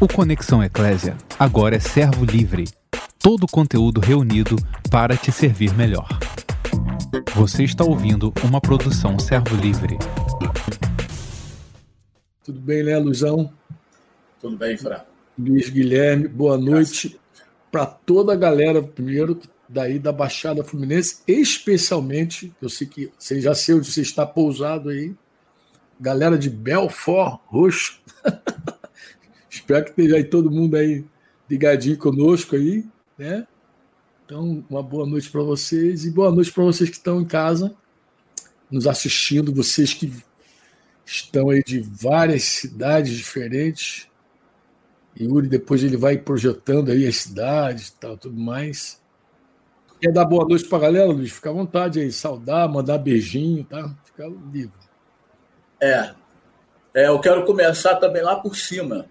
O Conexão Eclésia agora é servo livre. Todo o conteúdo reunido para te servir melhor. Você está ouvindo uma produção servo livre. Tudo bem, né, Luzão? Tudo bem, Fran. Luiz Guilherme, boa noite para toda a galera, primeiro, daí da Baixada Fluminense, especialmente, eu sei que você já sei onde você está pousado aí, galera de Belfort Roxo. Espero que esteja aí todo mundo aí ligadinho conosco aí, né? Então, uma boa noite para vocês e boa noite para vocês que estão em casa nos assistindo, vocês que estão aí de várias cidades diferentes. Yuri depois ele vai projetando aí as cidades e tal, tudo mais. Quer dar boa noite para a galera, Luiz? Fica à vontade aí, saudar, mandar beijinho, tá? Fica livre. É, é, eu quero começar também lá por cima,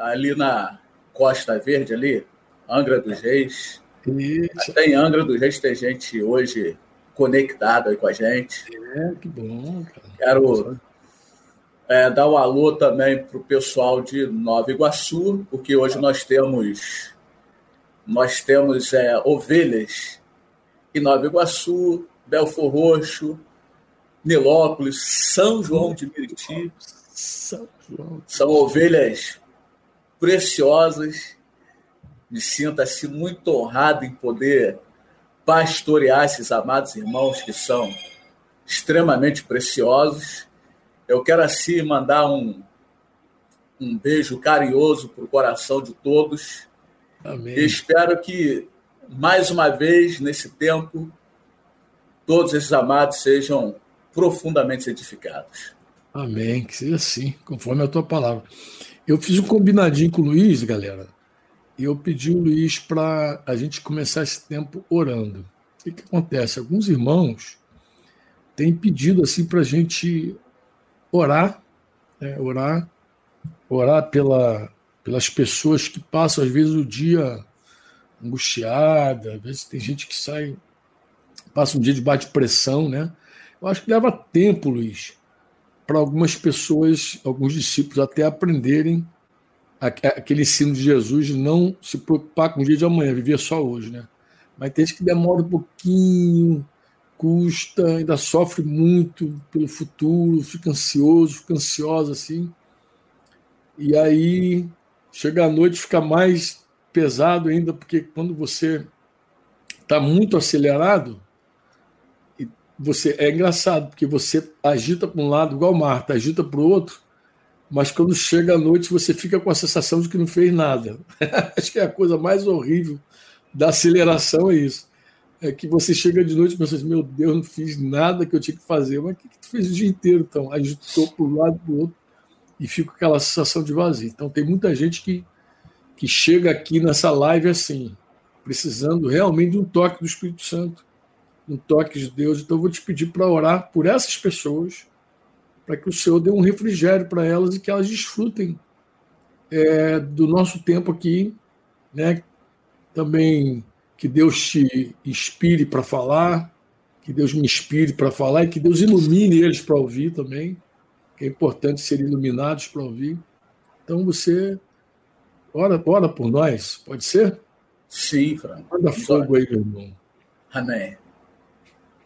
ali na Costa Verde, ali, Angra dos Reis. Isso. Até em Angra dos Reis tem gente hoje conectada aí com a gente. É, que bom. Cara. Quero é, dar um alô também para o pessoal de Nova Iguaçu, porque hoje nós temos nós temos é, ovelhas em Nova Iguaçu, Belfor Roxo, Nilópolis, São João de Meriti. São, São ovelhas preciosas. Me sinto assim muito honrado em poder pastorear esses amados irmãos que são extremamente preciosos. Eu quero assim mandar um, um beijo carinhoso para o coração de todos. Amém. E espero que, mais uma vez, nesse tempo, todos esses amados sejam profundamente edificados. Amém, que seja assim, conforme a tua palavra. Eu fiz um combinadinho com o Luiz, galera, e eu pedi o Luiz para a gente começar esse tempo orando. O que, que acontece? Alguns irmãos têm pedido assim para a gente orar, né? orar, orar pela, pelas pessoas que passam, às vezes, o dia angustiada, às vezes tem gente que sai, passa um dia de bate-pressão, né? Eu acho que leva tempo, Luiz, para algumas pessoas, alguns discípulos até aprenderem aquele ensino de Jesus de não se preocupar com o dia de amanhã, viver só hoje, né? Mas tem gente que demora um pouquinho, custa, ainda sofre muito pelo futuro, fica ansioso, fica ansiosa assim. E aí chega a noite fica mais pesado ainda, porque quando você está muito acelerado, você é engraçado, porque você agita para um lado igual Marta, agita para o outro, mas quando chega a noite você fica com a sensação de que não fez nada. Acho que é a coisa mais horrível da aceleração é isso. É que você chega de noite e pensa assim, meu Deus, não fiz nada que eu tinha que fazer. Mas o que, que tu fez o dia inteiro, então? Agitou para um lado para o outro e fica aquela sensação de vazio. Então tem muita gente que, que chega aqui nessa live assim, precisando realmente de um toque do Espírito Santo um toque de Deus. Então, eu vou te pedir para orar por essas pessoas, para que o Senhor dê um refrigério para elas e que elas desfrutem é, do nosso tempo aqui, né? Também que Deus te inspire para falar, que Deus me inspire para falar e que Deus ilumine eles para ouvir também, é importante ser iluminados para ouvir. Então você ora, ora por nós, pode ser? Sim, Fran. Manda fogo aí, meu irmão. Amém.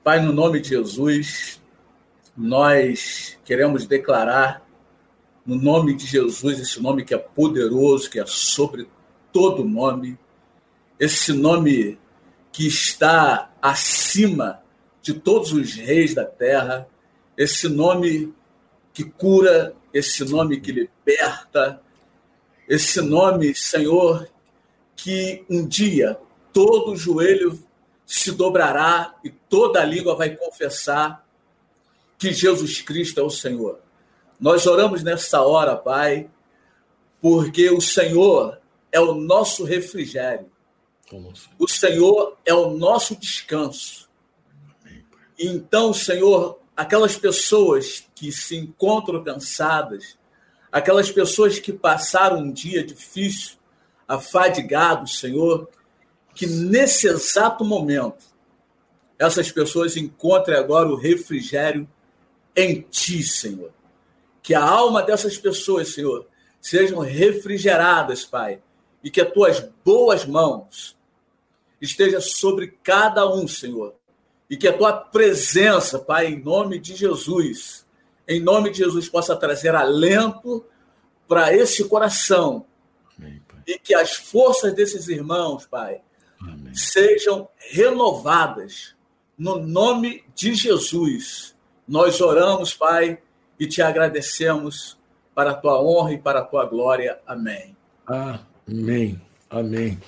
Pai, no nome de Jesus, nós queremos declarar, no nome de Jesus, esse nome que é poderoso, que é sobre todo nome, esse nome que está acima de todos os reis da terra, esse nome que cura, esse nome que liberta, esse nome, Senhor, que um dia todo joelho se dobrará e toda a língua vai confessar que Jesus Cristo é o Senhor. Nós oramos nessa hora, Pai, porque o Senhor é o nosso refrigério. O Senhor é o nosso descanso. Então, Senhor, aquelas pessoas que se encontram cansadas, aquelas pessoas que passaram um dia difícil, afadigados, Senhor, que nesse exato momento essas pessoas encontrem agora o refrigério em ti, Senhor. Que a alma dessas pessoas, Senhor, sejam refrigeradas, Pai, e que as tuas boas mãos esteja sobre cada um, Senhor, e que a tua presença, Pai, em nome de Jesus, em nome de Jesus, possa trazer alento para esse coração. Amém, e que as forças desses irmãos, Pai, Amém. sejam renovadas no nome de Jesus. Nós oramos, Pai, e te agradecemos para a tua honra e para a tua glória. Amém. Amém. Amém.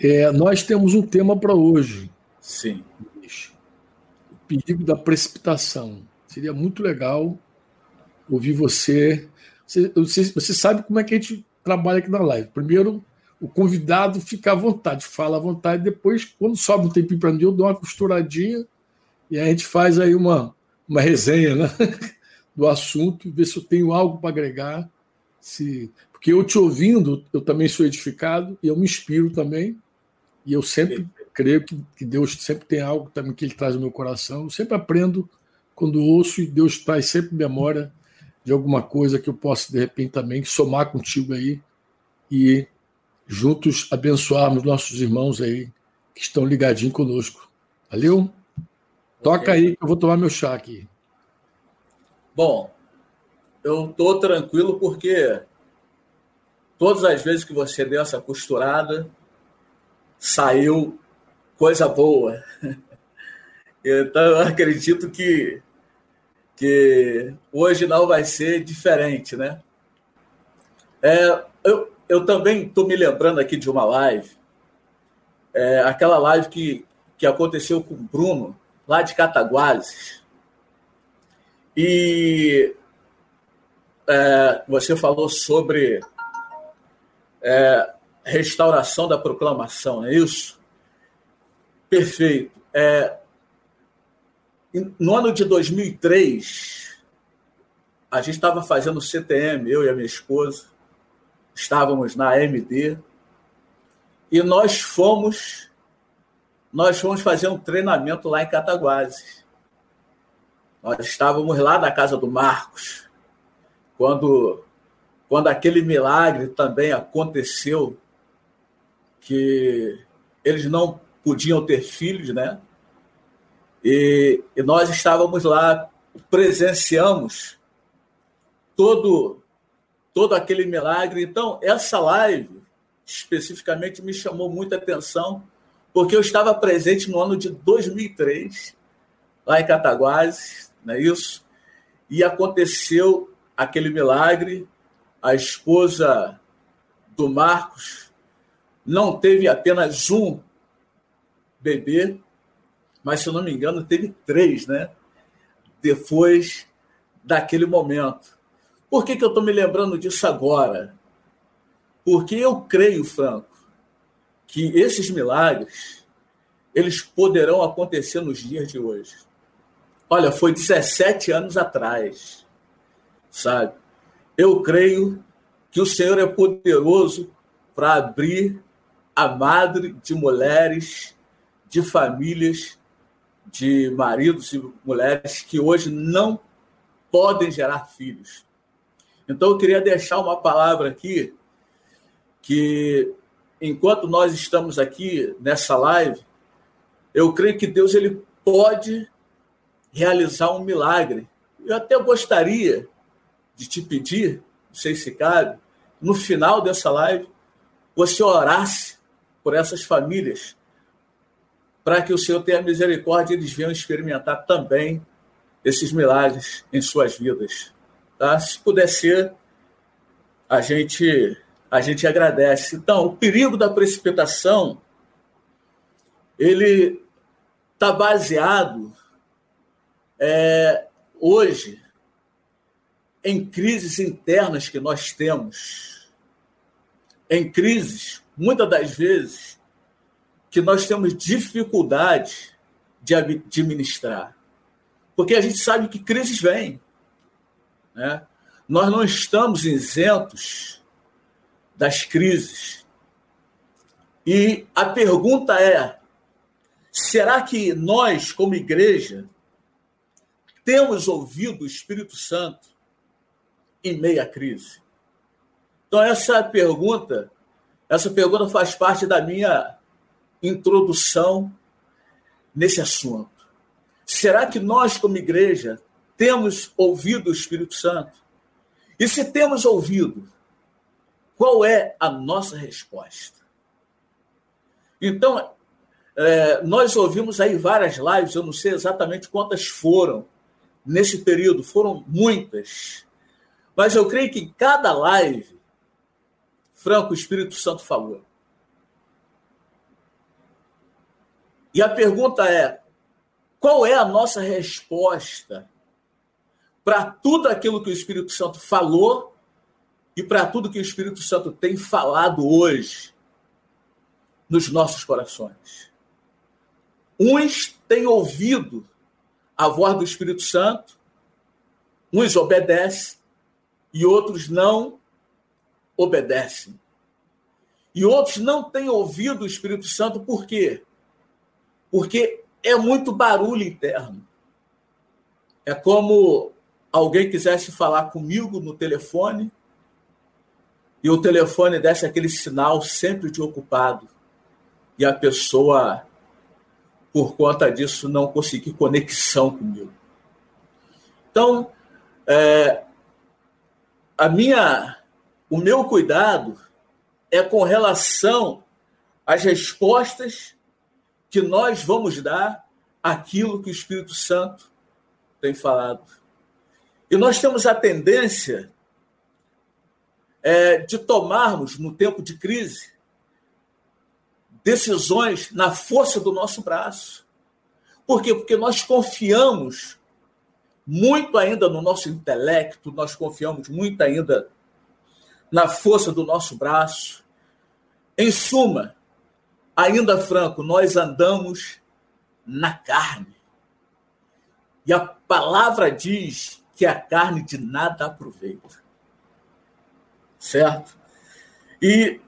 É, nós temos um tema para hoje. Sim. O perigo da precipitação. Seria muito legal ouvir você. Você, você. você sabe como é que a gente trabalha aqui na live. Primeiro, o convidado fica à vontade, fala à vontade. Depois, quando sobe um tempinho para mim, eu dou uma costuradinha e a gente faz aí uma, uma resenha né? do assunto, ver se eu tenho algo para agregar. Se... Porque eu te ouvindo, eu também sou edificado e eu me inspiro também. E eu sempre creio que, que Deus sempre tem algo também que Ele traz no meu coração. Eu sempre aprendo quando ouço e Deus traz sempre memória de alguma coisa que eu possa, de repente, também somar contigo aí e juntos abençoarmos nossos irmãos aí que estão ligadinhos conosco. Valeu? Toca aí que eu vou tomar meu chá aqui. Bom, eu estou tranquilo porque todas as vezes que você deu essa costurada, saiu coisa boa. Então, eu acredito que, que hoje não vai ser diferente, né? É, eu, eu também estou me lembrando aqui de uma live, é, aquela live que, que aconteceu com o Bruno, lá de Cataguases. E é, você falou sobre é, restauração da proclamação, não é isso? Perfeito. É, no ano de 2003, a gente estava fazendo CTM, eu e a minha esposa, estávamos na AMD, e nós fomos nós fomos fazer um treinamento lá em Cataguases. Nós estávamos lá na casa do Marcos, quando, quando aquele milagre também aconteceu, que eles não podiam ter filhos, né? E, e nós estávamos lá, presenciamos todo, todo aquele milagre. Então, essa live especificamente me chamou muita atenção, porque eu estava presente no ano de 2003, lá em Cataguases, não é isso? E aconteceu aquele milagre, a esposa do Marcos não teve apenas um bebê, mas se eu não me engano, teve três, né? Depois daquele momento. Por que, que eu estou me lembrando disso agora? Porque eu creio, Franco, que esses milagres eles poderão acontecer nos dias de hoje. Olha, foi 17 anos atrás, sabe? Eu creio que o Senhor é poderoso para abrir a madre de mulheres, de famílias, de maridos e mulheres que hoje não podem gerar filhos. Então eu queria deixar uma palavra aqui que enquanto nós estamos aqui nessa live, eu creio que Deus ele pode realizar um milagre. Eu até gostaria de te pedir, não sei se cabe, no final dessa live, você orasse por essas famílias, para que o Senhor tenha misericórdia e eles venham experimentar também esses milagres em suas vidas. Tá? Se puder ser, a gente a gente agradece. Então, o perigo da precipitação ele está baseado é, hoje em crises internas que nós temos, em crises, muitas das vezes, que nós temos dificuldade de administrar. Porque a gente sabe que crises vêm. Né? Nós não estamos isentos das crises. E a pergunta é: será que nós, como igreja, temos ouvido o Espírito Santo em meio à crise? Então, essa pergunta, essa pergunta faz parte da minha introdução nesse assunto. Será que nós, como igreja, temos ouvido o Espírito Santo? E se temos ouvido, qual é a nossa resposta? Então, é, nós ouvimos aí várias lives, eu não sei exatamente quantas foram nesse período, foram muitas. Mas eu creio que em cada live, Franco, o Espírito Santo falou. E a pergunta é: qual é a nossa resposta para tudo aquilo que o Espírito Santo falou e para tudo que o Espírito Santo tem falado hoje nos nossos corações? Uns têm ouvido a voz do Espírito Santo, uns obedecem e outros não obedecem. E outros não têm ouvido o Espírito Santo por quê? Porque é muito barulho interno. É como alguém quisesse falar comigo no telefone e o telefone desse aquele sinal sempre de ocupado e a pessoa por conta disso, não consegui conexão comigo. Então, é, a minha, o meu cuidado é com relação às respostas que nós vamos dar àquilo que o Espírito Santo tem falado. E nós temos a tendência é, de tomarmos, no tempo de crise, decisões na força do nosso braço. Por quê? Porque nós confiamos muito ainda no nosso intelecto, nós confiamos muito ainda na força do nosso braço. Em suma, ainda franco, nós andamos na carne. E a palavra diz que a carne de nada aproveita. Certo? E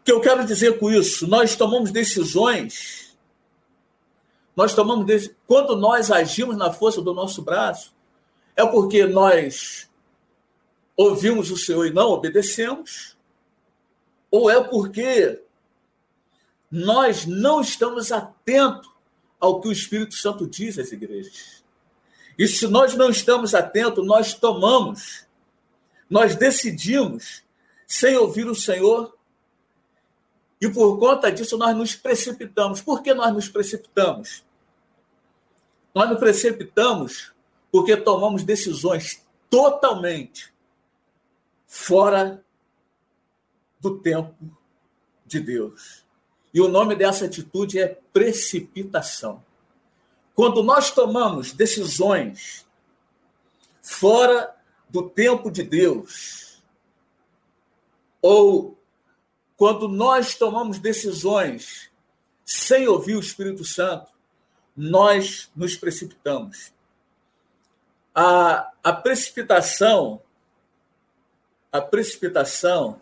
o que eu quero dizer com isso? Nós tomamos decisões, nós tomamos quando nós agimos na força do nosso braço, é porque nós ouvimos o Senhor e não obedecemos, ou é porque nós não estamos atentos ao que o Espírito Santo diz às igrejas. E se nós não estamos atentos, nós tomamos, nós decidimos, sem ouvir o Senhor, e por conta disso nós nos precipitamos. Por que nós nos precipitamos? Nós nos precipitamos porque tomamos decisões totalmente fora do tempo de Deus. E o nome dessa atitude é precipitação. Quando nós tomamos decisões fora do tempo de Deus, ou quando nós tomamos decisões sem ouvir o Espírito Santo, nós nos precipitamos. A, a precipitação, a precipitação,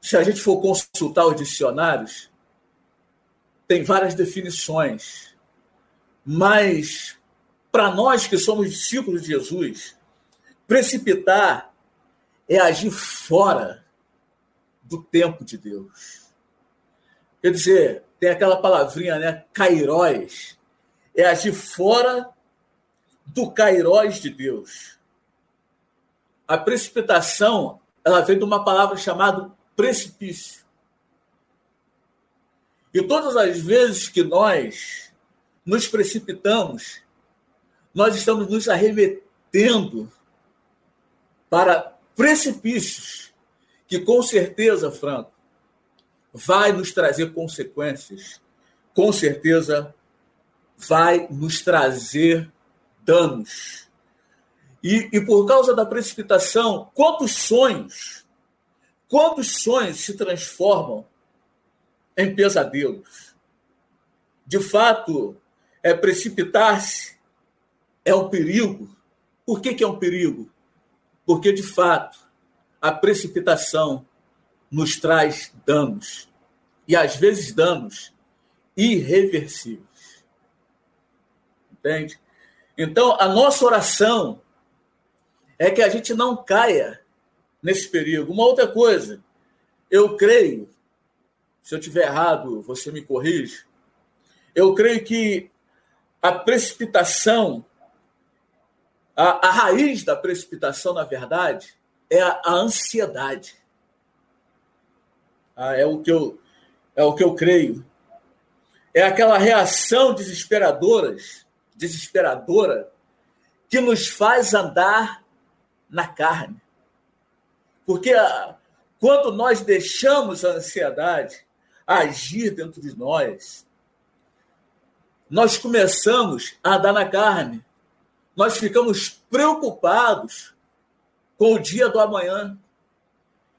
se a gente for consultar os dicionários, tem várias definições. Mas, para nós que somos discípulos de Jesus, precipitar é agir fora do tempo de Deus. Quer dizer, tem aquela palavrinha, né? Cairóis. É agir fora do Cairóis de Deus. A precipitação, ela vem de uma palavra chamada precipício. E todas as vezes que nós nos precipitamos, nós estamos nos arremetendo para precipícios que com certeza, Franco, vai nos trazer consequências, com certeza vai nos trazer danos. E, e por causa da precipitação, quantos sonhos, quantos sonhos se transformam em pesadelos? De fato, é precipitar-se é um perigo. Por que, que é um perigo? Porque, de fato, a precipitação nos traz danos, e às vezes danos irreversíveis. Entende? Então, a nossa oração é que a gente não caia nesse perigo. Uma outra coisa, eu creio, se eu tiver errado, você me corrige. Eu creio que a precipitação, a, a raiz da precipitação, na verdade, é a, a ansiedade. Ah, é o que eu é o que eu creio. É aquela reação desesperadora, desesperadora que nos faz andar na carne. Porque ah, quando nós deixamos a ansiedade agir dentro de nós, nós começamos a andar na carne. Nós ficamos preocupados com o dia do amanhã.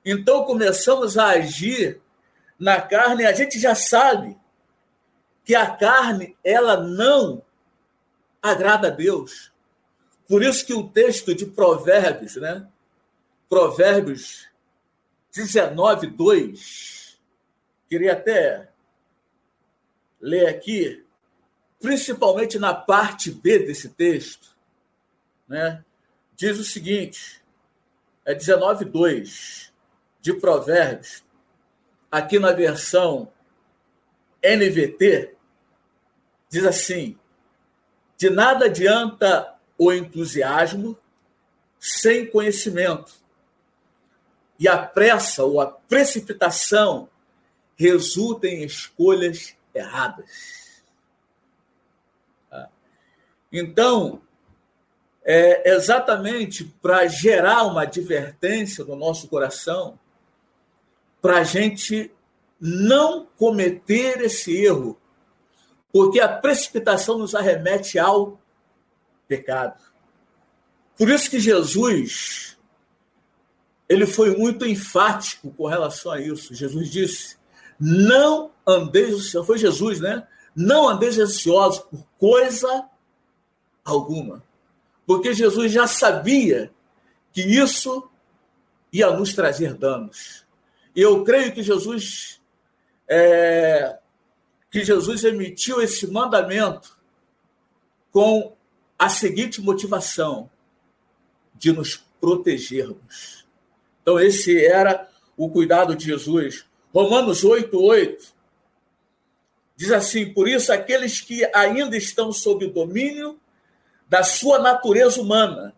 Então começamos a agir na carne, a gente já sabe que a carne ela não agrada a Deus. Por isso que o texto de Provérbios, né? Provérbios 19, 2, queria até ler aqui, principalmente na parte B desse texto, né? Diz o seguinte, é 19, 2 de Provérbios, aqui na versão NVT, diz assim: de nada adianta o entusiasmo sem conhecimento. E a pressa ou a precipitação resulta em escolhas erradas. Então, é exatamente para gerar uma advertência no nosso coração, para a gente não cometer esse erro, porque a precipitação nos arremete ao pecado. Por isso que Jesus ele foi muito enfático com relação a isso. Jesus disse: "Não andeis, foi Jesus, né? Não andeis ansiosos por coisa alguma". Porque Jesus já sabia que isso ia nos trazer danos. E eu creio que Jesus é, que Jesus emitiu esse mandamento com a seguinte motivação: de nos protegermos. Então, esse era o cuidado de Jesus. Romanos 8, 8 diz assim: Por isso, aqueles que ainda estão sob domínio da sua natureza humana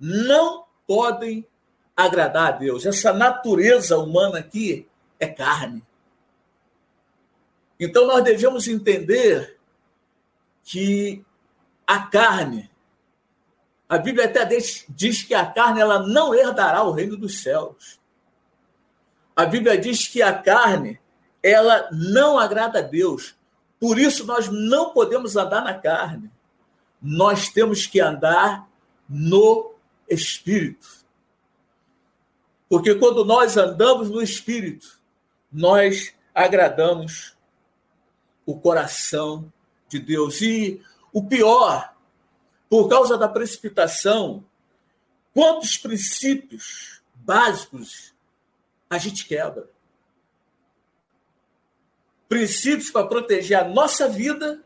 não podem agradar a Deus. Essa natureza humana aqui é carne. Então nós devemos entender que a carne, a Bíblia até diz que a carne ela não herdará o reino dos céus. A Bíblia diz que a carne ela não agrada a Deus. Por isso nós não podemos andar na carne. Nós temos que andar no espírito. Porque quando nós andamos no Espírito, nós agradamos o coração de Deus. E o pior, por causa da precipitação, quantos princípios básicos a gente quebra? Princípios para proteger a nossa vida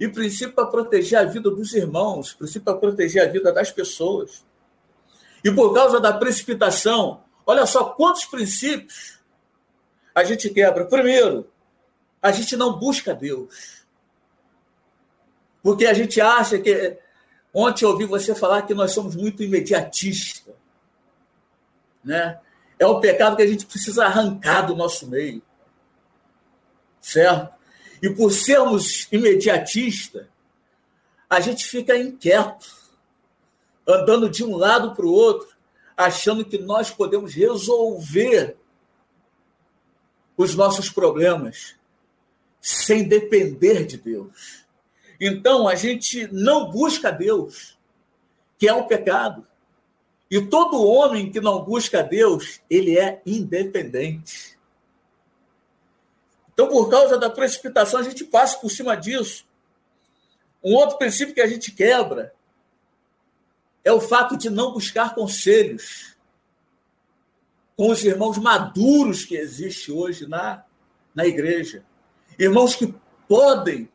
e princípio para proteger a vida dos irmãos, princípio para proteger a vida das pessoas. E por causa da precipitação, Olha só quantos princípios a gente quebra. Primeiro, a gente não busca Deus. Porque a gente acha que. Ontem eu ouvi você falar que nós somos muito imediatistas. Né? É um pecado que a gente precisa arrancar do nosso meio. Certo? E por sermos imediatistas, a gente fica inquieto, andando de um lado para o outro, achando que nós podemos resolver os nossos problemas sem depender de Deus. Então a gente não busca Deus, que é o pecado. E todo homem que não busca Deus, ele é independente. Então, por causa da precipitação, a gente passa por cima disso. Um outro princípio que a gente quebra é o fato de não buscar conselhos com os irmãos maduros que existe hoje na, na igreja. Irmãos que podem,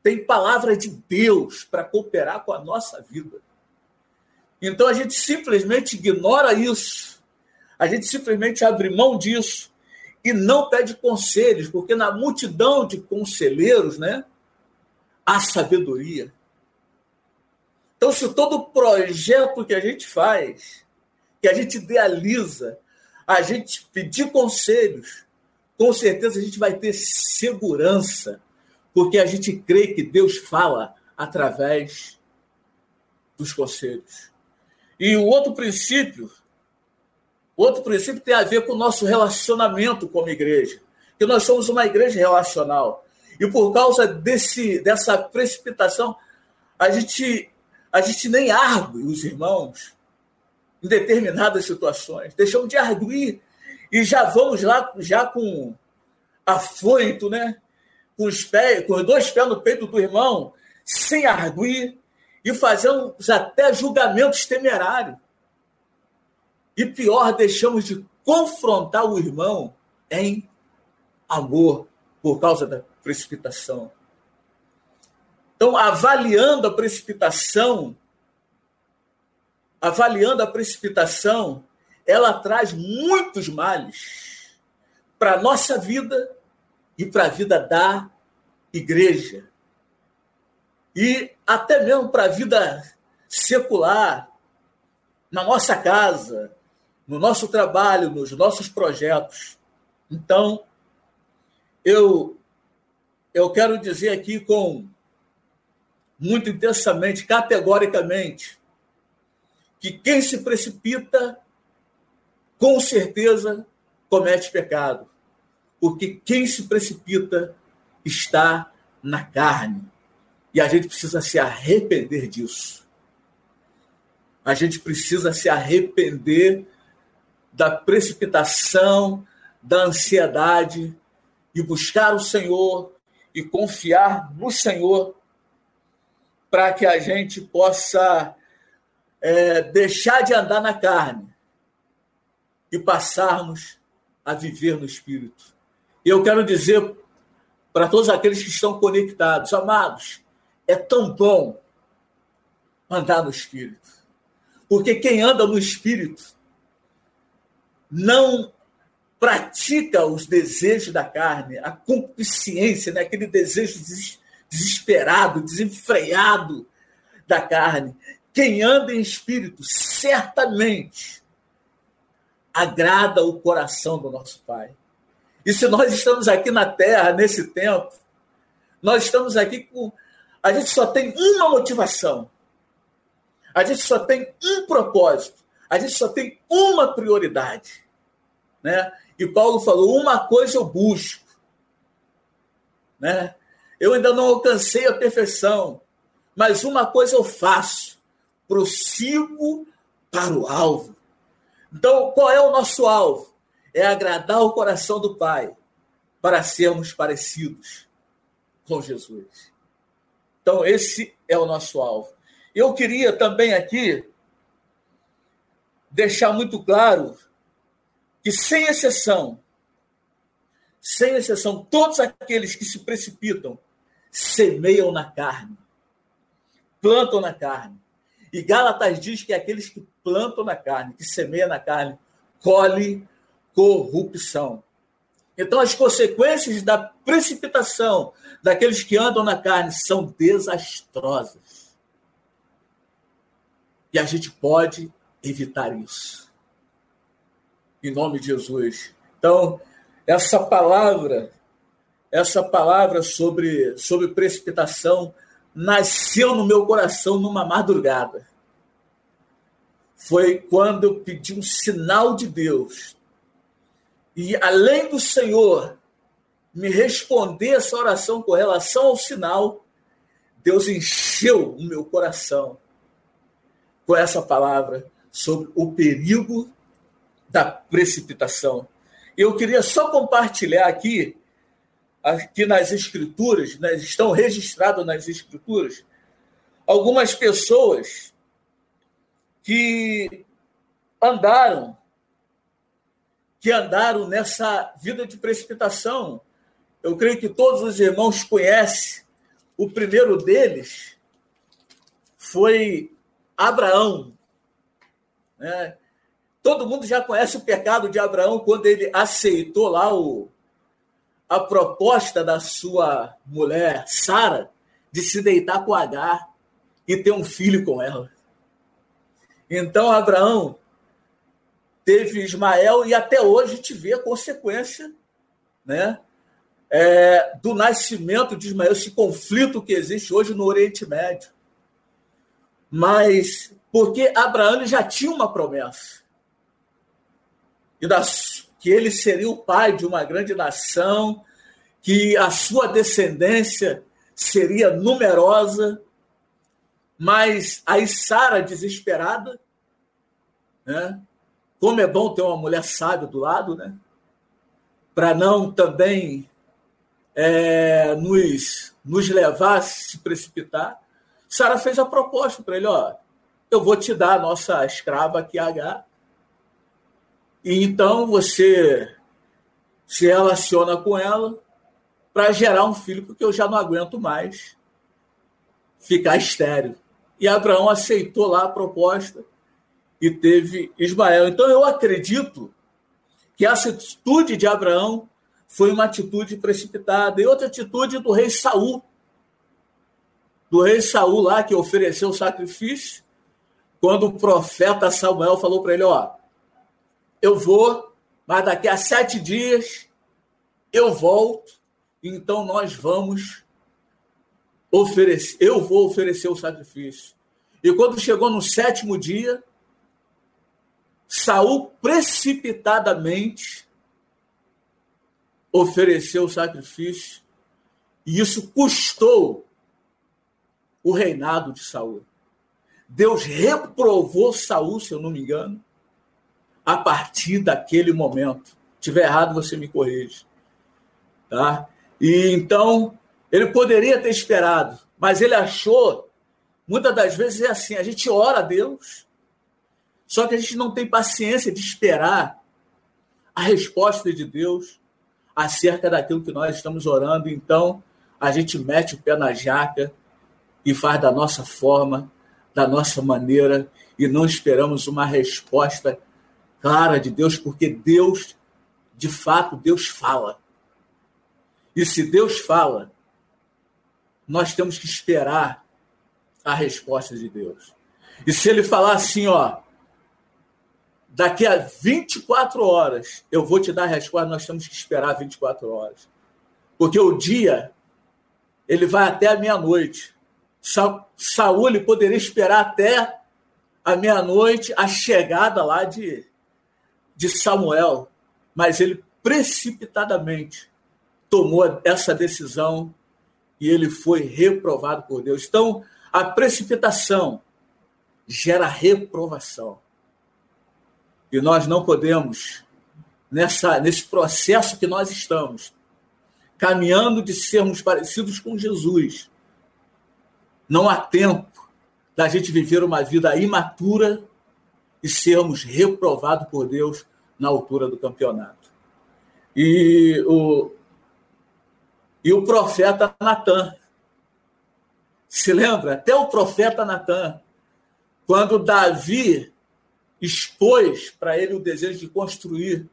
têm palavra de Deus para cooperar com a nossa vida. Então a gente simplesmente ignora isso. A gente simplesmente abre mão disso e não pede conselhos, porque na multidão de conselheiros, né, há sabedoria. Então, se todo projeto que a gente faz, que a gente idealiza, a gente pedir conselhos, com certeza a gente vai ter segurança, porque a gente crê que Deus fala através dos conselhos. E o outro princípio, outro princípio tem a ver com o nosso relacionamento como igreja, que nós somos uma igreja relacional. E por causa desse, dessa precipitação, a gente, a gente nem argue os irmãos em determinadas situações. Deixamos de arguir e já vamos lá já com afoito, né? Com os pés, com os dois pés no peito do irmão, sem arguir e fazemos até julgamentos temerários. E pior, deixamos de confrontar o irmão em amor por causa da precipitação. Então, avaliando a precipitação, avaliando a precipitação, ela traz muitos males para a nossa vida e para a vida da igreja. E até mesmo para a vida secular, na nossa casa, no nosso trabalho, nos nossos projetos. Então, eu eu quero dizer aqui com muito intensamente, categoricamente, que quem se precipita, com certeza, comete pecado. Porque quem se precipita está na carne. E a gente precisa se arrepender disso. A gente precisa se arrepender da precipitação, da ansiedade e buscar o Senhor e confiar no Senhor para que a gente possa é, deixar de andar na carne e passarmos a viver no Espírito. E eu quero dizer para todos aqueles que estão conectados, amados, é tão bom andar no Espírito. Porque quem anda no Espírito não pratica os desejos da carne, a concupiscência, né? aquele desejo desesperado, desenfreado da carne. Quem anda em espírito certamente agrada o coração do nosso Pai. E se nós estamos aqui na terra nesse tempo, nós estamos aqui com. A gente só tem uma motivação. A gente só tem um propósito. A gente só tem uma prioridade. Né? E Paulo falou: uma coisa eu busco. Né? Eu ainda não alcancei a perfeição, mas uma coisa eu faço: prossigo para o alvo. Então, qual é o nosso alvo? É agradar o coração do Pai para sermos parecidos com Jesus. Então, esse é o nosso alvo. Eu queria também aqui deixar muito claro que, sem exceção, sem exceção, todos aqueles que se precipitam semeiam na carne, plantam na carne. E Gálatas diz que aqueles que plantam na carne, que semeiam na carne, colhe corrupção. Então, as consequências da precipitação daqueles que andam na carne são desastrosas. E a gente pode evitar isso. Em nome de Jesus. Então, essa palavra, essa palavra sobre, sobre precipitação nasceu no meu coração numa madrugada. Foi quando eu pedi um sinal de Deus. E além do Senhor me responder essa oração com relação ao sinal, Deus encheu o meu coração com essa palavra sobre o perigo da precipitação. Eu queria só compartilhar aqui aqui nas escrituras, né, estão registrados nas escrituras, algumas pessoas que andaram, que andaram nessa vida de precipitação. Eu creio que todos os irmãos conhecem. O primeiro deles foi Abraão. Né? Todo mundo já conhece o pecado de Abraão quando ele aceitou lá o, a proposta da sua mulher, Sara, de se deitar com Agar e ter um filho com ela. Então, Abraão teve Ismael e até hoje te vê a consequência né, é, do nascimento de Ismael, esse conflito que existe hoje no Oriente Médio. Mas porque Abraão já tinha uma promessa. E das, que ele seria o pai de uma grande nação, que a sua descendência seria numerosa, mas aí Sara, desesperada, né? como é bom ter uma mulher sábia do lado, né? para não também é, nos, nos levar a se precipitar, Sara fez a proposta para ele: ó, eu vou te dar a nossa escrava aqui, H, e então você se relaciona com ela para gerar um filho, porque eu já não aguento mais ficar estéreo. E Abraão aceitou lá a proposta e teve Ismael. Então eu acredito que essa atitude de Abraão foi uma atitude precipitada. E outra atitude do rei Saul. Do rei Saul lá que ofereceu sacrifício, quando o profeta Samuel falou para ele: Ó, eu vou, mas daqui a sete dias eu volto, então nós vamos oferecer, eu vou oferecer o sacrifício. E quando chegou no sétimo dia, Saul precipitadamente ofereceu o sacrifício e isso custou o reinado de Saul. Deus reprovou Saul, se eu não me engano, a partir daquele momento. Se tiver errado, você me corrige. Tá? E então ele poderia ter esperado, mas ele achou, muitas das vezes é assim, a gente ora a Deus, só que a gente não tem paciência de esperar a resposta de Deus acerca daquilo que nós estamos orando. Então, a gente mete o pé na jaca e faz da nossa forma, da nossa maneira, e não esperamos uma resposta clara de Deus, porque Deus, de fato, Deus fala. E se Deus fala, nós temos que esperar a resposta de Deus. E se ele falar assim, ó, daqui a 24 horas eu vou te dar a resposta, nós temos que esperar 24 horas. Porque o dia, ele vai até a meia-noite. Sa Saúl poderia esperar até a meia-noite a chegada lá de, de Samuel, mas ele precipitadamente tomou essa decisão e ele foi reprovado por Deus. Então, a precipitação gera reprovação. E nós não podemos, nessa, nesse processo que nós estamos, caminhando de sermos parecidos com Jesus, não há tempo da gente viver uma vida imatura e sermos reprovados por Deus na altura do campeonato. E o, e o profeta Natan. Se lembra? Até o profeta Natan, quando Davi expôs para ele o desejo de construir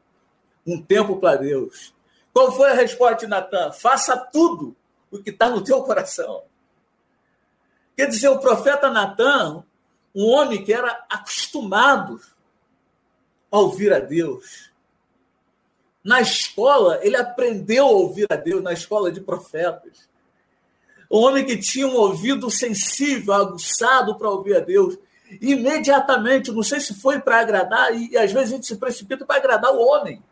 um templo para Deus. Qual foi a resposta de Natan? Faça tudo o que está no teu coração. Quer dizer, o profeta Natan, um homem que era acostumado a ouvir a Deus. Na escola, ele aprendeu a ouvir a Deus, na escola de profetas. Um homem que tinha um ouvido sensível, aguçado para ouvir a Deus imediatamente, não sei se foi para agradar, e, e às vezes a gente se precipita para agradar o homem.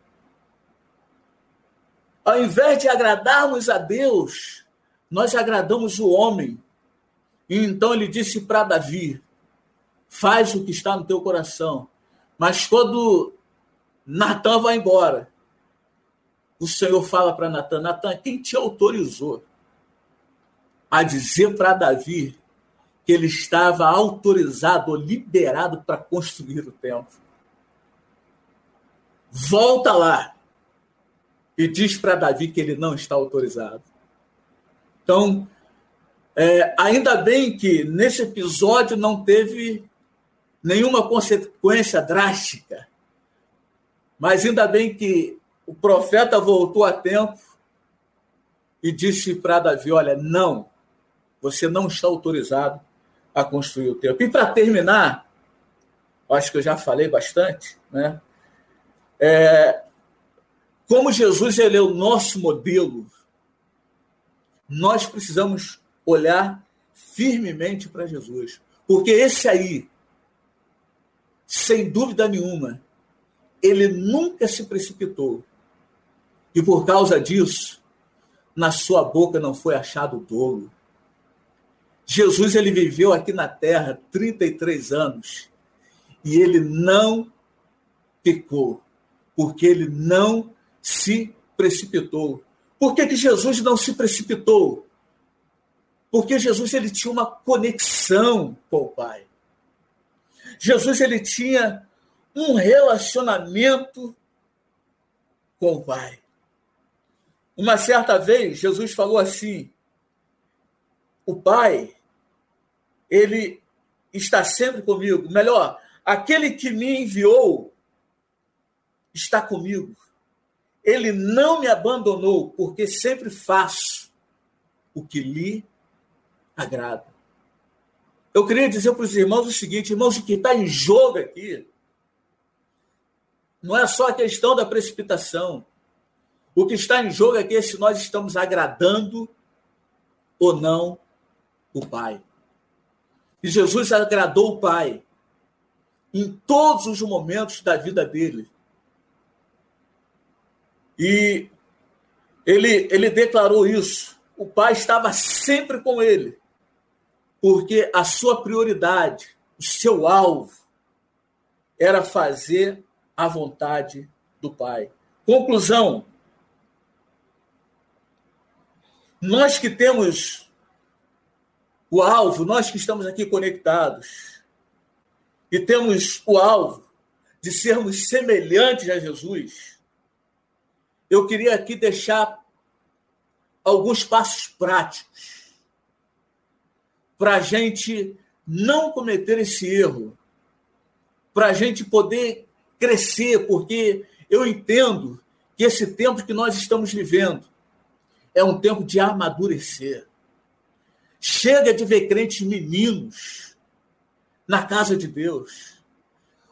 Ao invés de agradarmos a Deus, nós agradamos o homem. E então ele disse para Davi: faz o que está no teu coração. Mas quando Natan vai embora, o Senhor fala para Natan: Natan, quem te autorizou a dizer para Davi que ele estava autorizado ou liberado para construir o templo. Volta lá e diz para Davi que ele não está autorizado. Então, é, ainda bem que nesse episódio não teve nenhuma consequência drástica. Mas ainda bem que o profeta voltou a tempo e disse para Davi: Olha, não, você não está autorizado a construir o templo. E para terminar, acho que eu já falei bastante, né? É, como Jesus ele é o nosso modelo, nós precisamos olhar firmemente para Jesus. Porque esse aí, sem dúvida nenhuma, ele nunca se precipitou. E por causa disso, na sua boca não foi achado dolo. Jesus ele viveu aqui na terra 33 anos e ele não pecou, porque ele não se precipitou. Por que, que Jesus não se precipitou? Porque Jesus ele tinha uma conexão com o Pai. Jesus ele tinha um relacionamento com o Pai. Uma certa vez, Jesus falou assim: o Pai, ele está sempre comigo. Melhor, aquele que me enviou está comigo. Ele não me abandonou, porque sempre faço o que lhe agrada. Eu queria dizer para os irmãos o seguinte, irmãos, o que está em jogo aqui não é só a questão da precipitação. O que está em jogo aqui é se nós estamos agradando ou não o Pai. E Jesus agradou o Pai em todos os momentos da vida dele. E ele, ele declarou isso. O pai estava sempre com ele, porque a sua prioridade, o seu alvo, era fazer a vontade do pai. Conclusão: nós que temos o alvo, nós que estamos aqui conectados, e temos o alvo de sermos semelhantes a Jesus, eu queria aqui deixar alguns passos práticos para a gente não cometer esse erro, para a gente poder crescer, porque eu entendo que esse tempo que nós estamos vivendo é um tempo de amadurecer. Chega de ver crentes meninos na casa de Deus.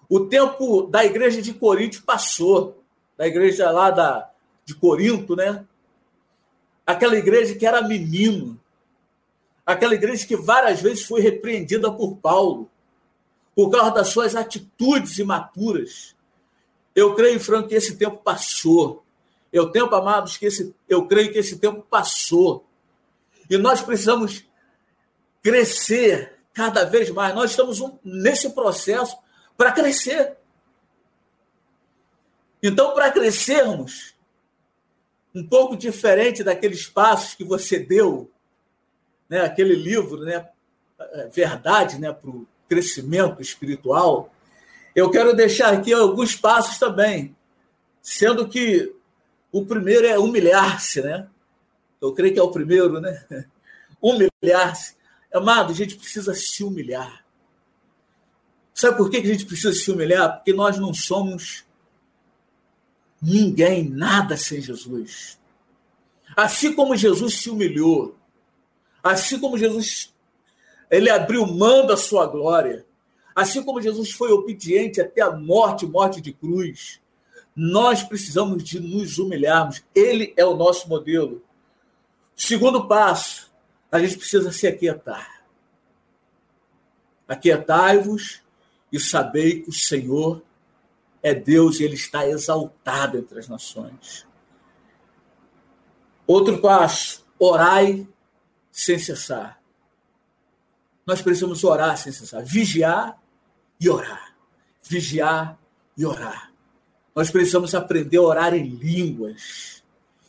O tempo da igreja de Corinto passou, da igreja lá da, de Corinto, né? Aquela igreja que era menino, aquela igreja que várias vezes foi repreendida por Paulo por causa das suas atitudes imaturas. Eu creio, Franco, que esse tempo passou. Eu tempo, amados, que esse, eu creio que esse tempo passou. E nós precisamos crescer cada vez mais. Nós estamos um, nesse processo para crescer. Então, para crescermos, um pouco diferente daqueles passos que você deu, né, aquele livro, né, é, Verdade né, para o Crescimento Espiritual, eu quero deixar aqui alguns passos também, sendo que o primeiro é humilhar-se, né? Eu creio que é o primeiro, né? Humilhar-se. Amado, a gente precisa se humilhar. Sabe por que a gente precisa se humilhar? Porque nós não somos ninguém, nada sem Jesus. Assim como Jesus se humilhou, assim como Jesus ele abriu mão da sua glória, assim como Jesus foi obediente até a morte, morte de cruz, nós precisamos de nos humilharmos. Ele é o nosso modelo. Segundo passo, a gente precisa se aquietar. Aquietai-vos e sabei que o Senhor é Deus e ele está exaltado entre as nações. Outro passo, orai sem cessar. Nós precisamos orar sem cessar, vigiar e orar. Vigiar e orar. Nós precisamos aprender a orar em línguas.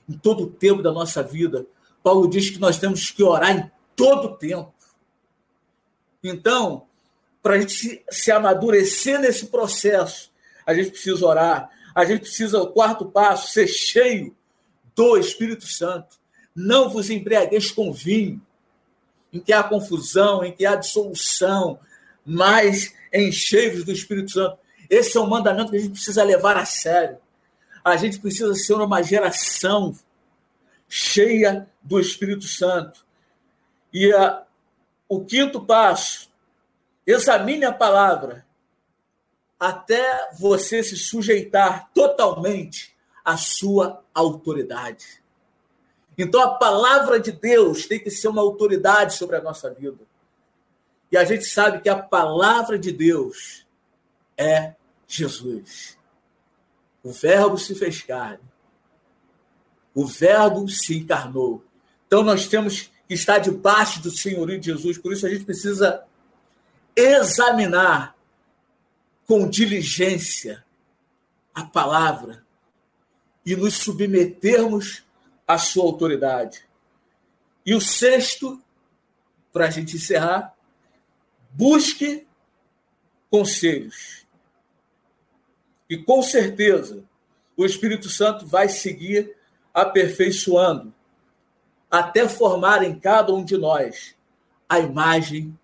Em todo o tempo da nossa vida. Paulo diz que nós temos que orar em todo o tempo. Então, para a gente se amadurecer nesse processo, a gente precisa orar, a gente precisa, o quarto passo, ser cheio do Espírito Santo. Não vos embriagueis com vinho, em que há confusão, em que há dissolução. mais encheios do Espírito Santo. Esse é um mandamento que a gente precisa levar a sério. A gente precisa ser uma geração cheia do Espírito Santo. E a, o quinto passo, examine a palavra até você se sujeitar totalmente à sua autoridade. Então a palavra de Deus tem que ser uma autoridade sobre a nossa vida. E a gente sabe que a palavra de Deus é Jesus. O Verbo se fez carne. O Verbo se encarnou. Então nós temos que estar debaixo do senhorio de Jesus. Por isso a gente precisa examinar com diligência a palavra e nos submetermos à sua autoridade. E o sexto, para a gente encerrar, busque conselhos. E com certeza o Espírito Santo vai seguir aperfeiçoando até formar em cada um de nós a imagem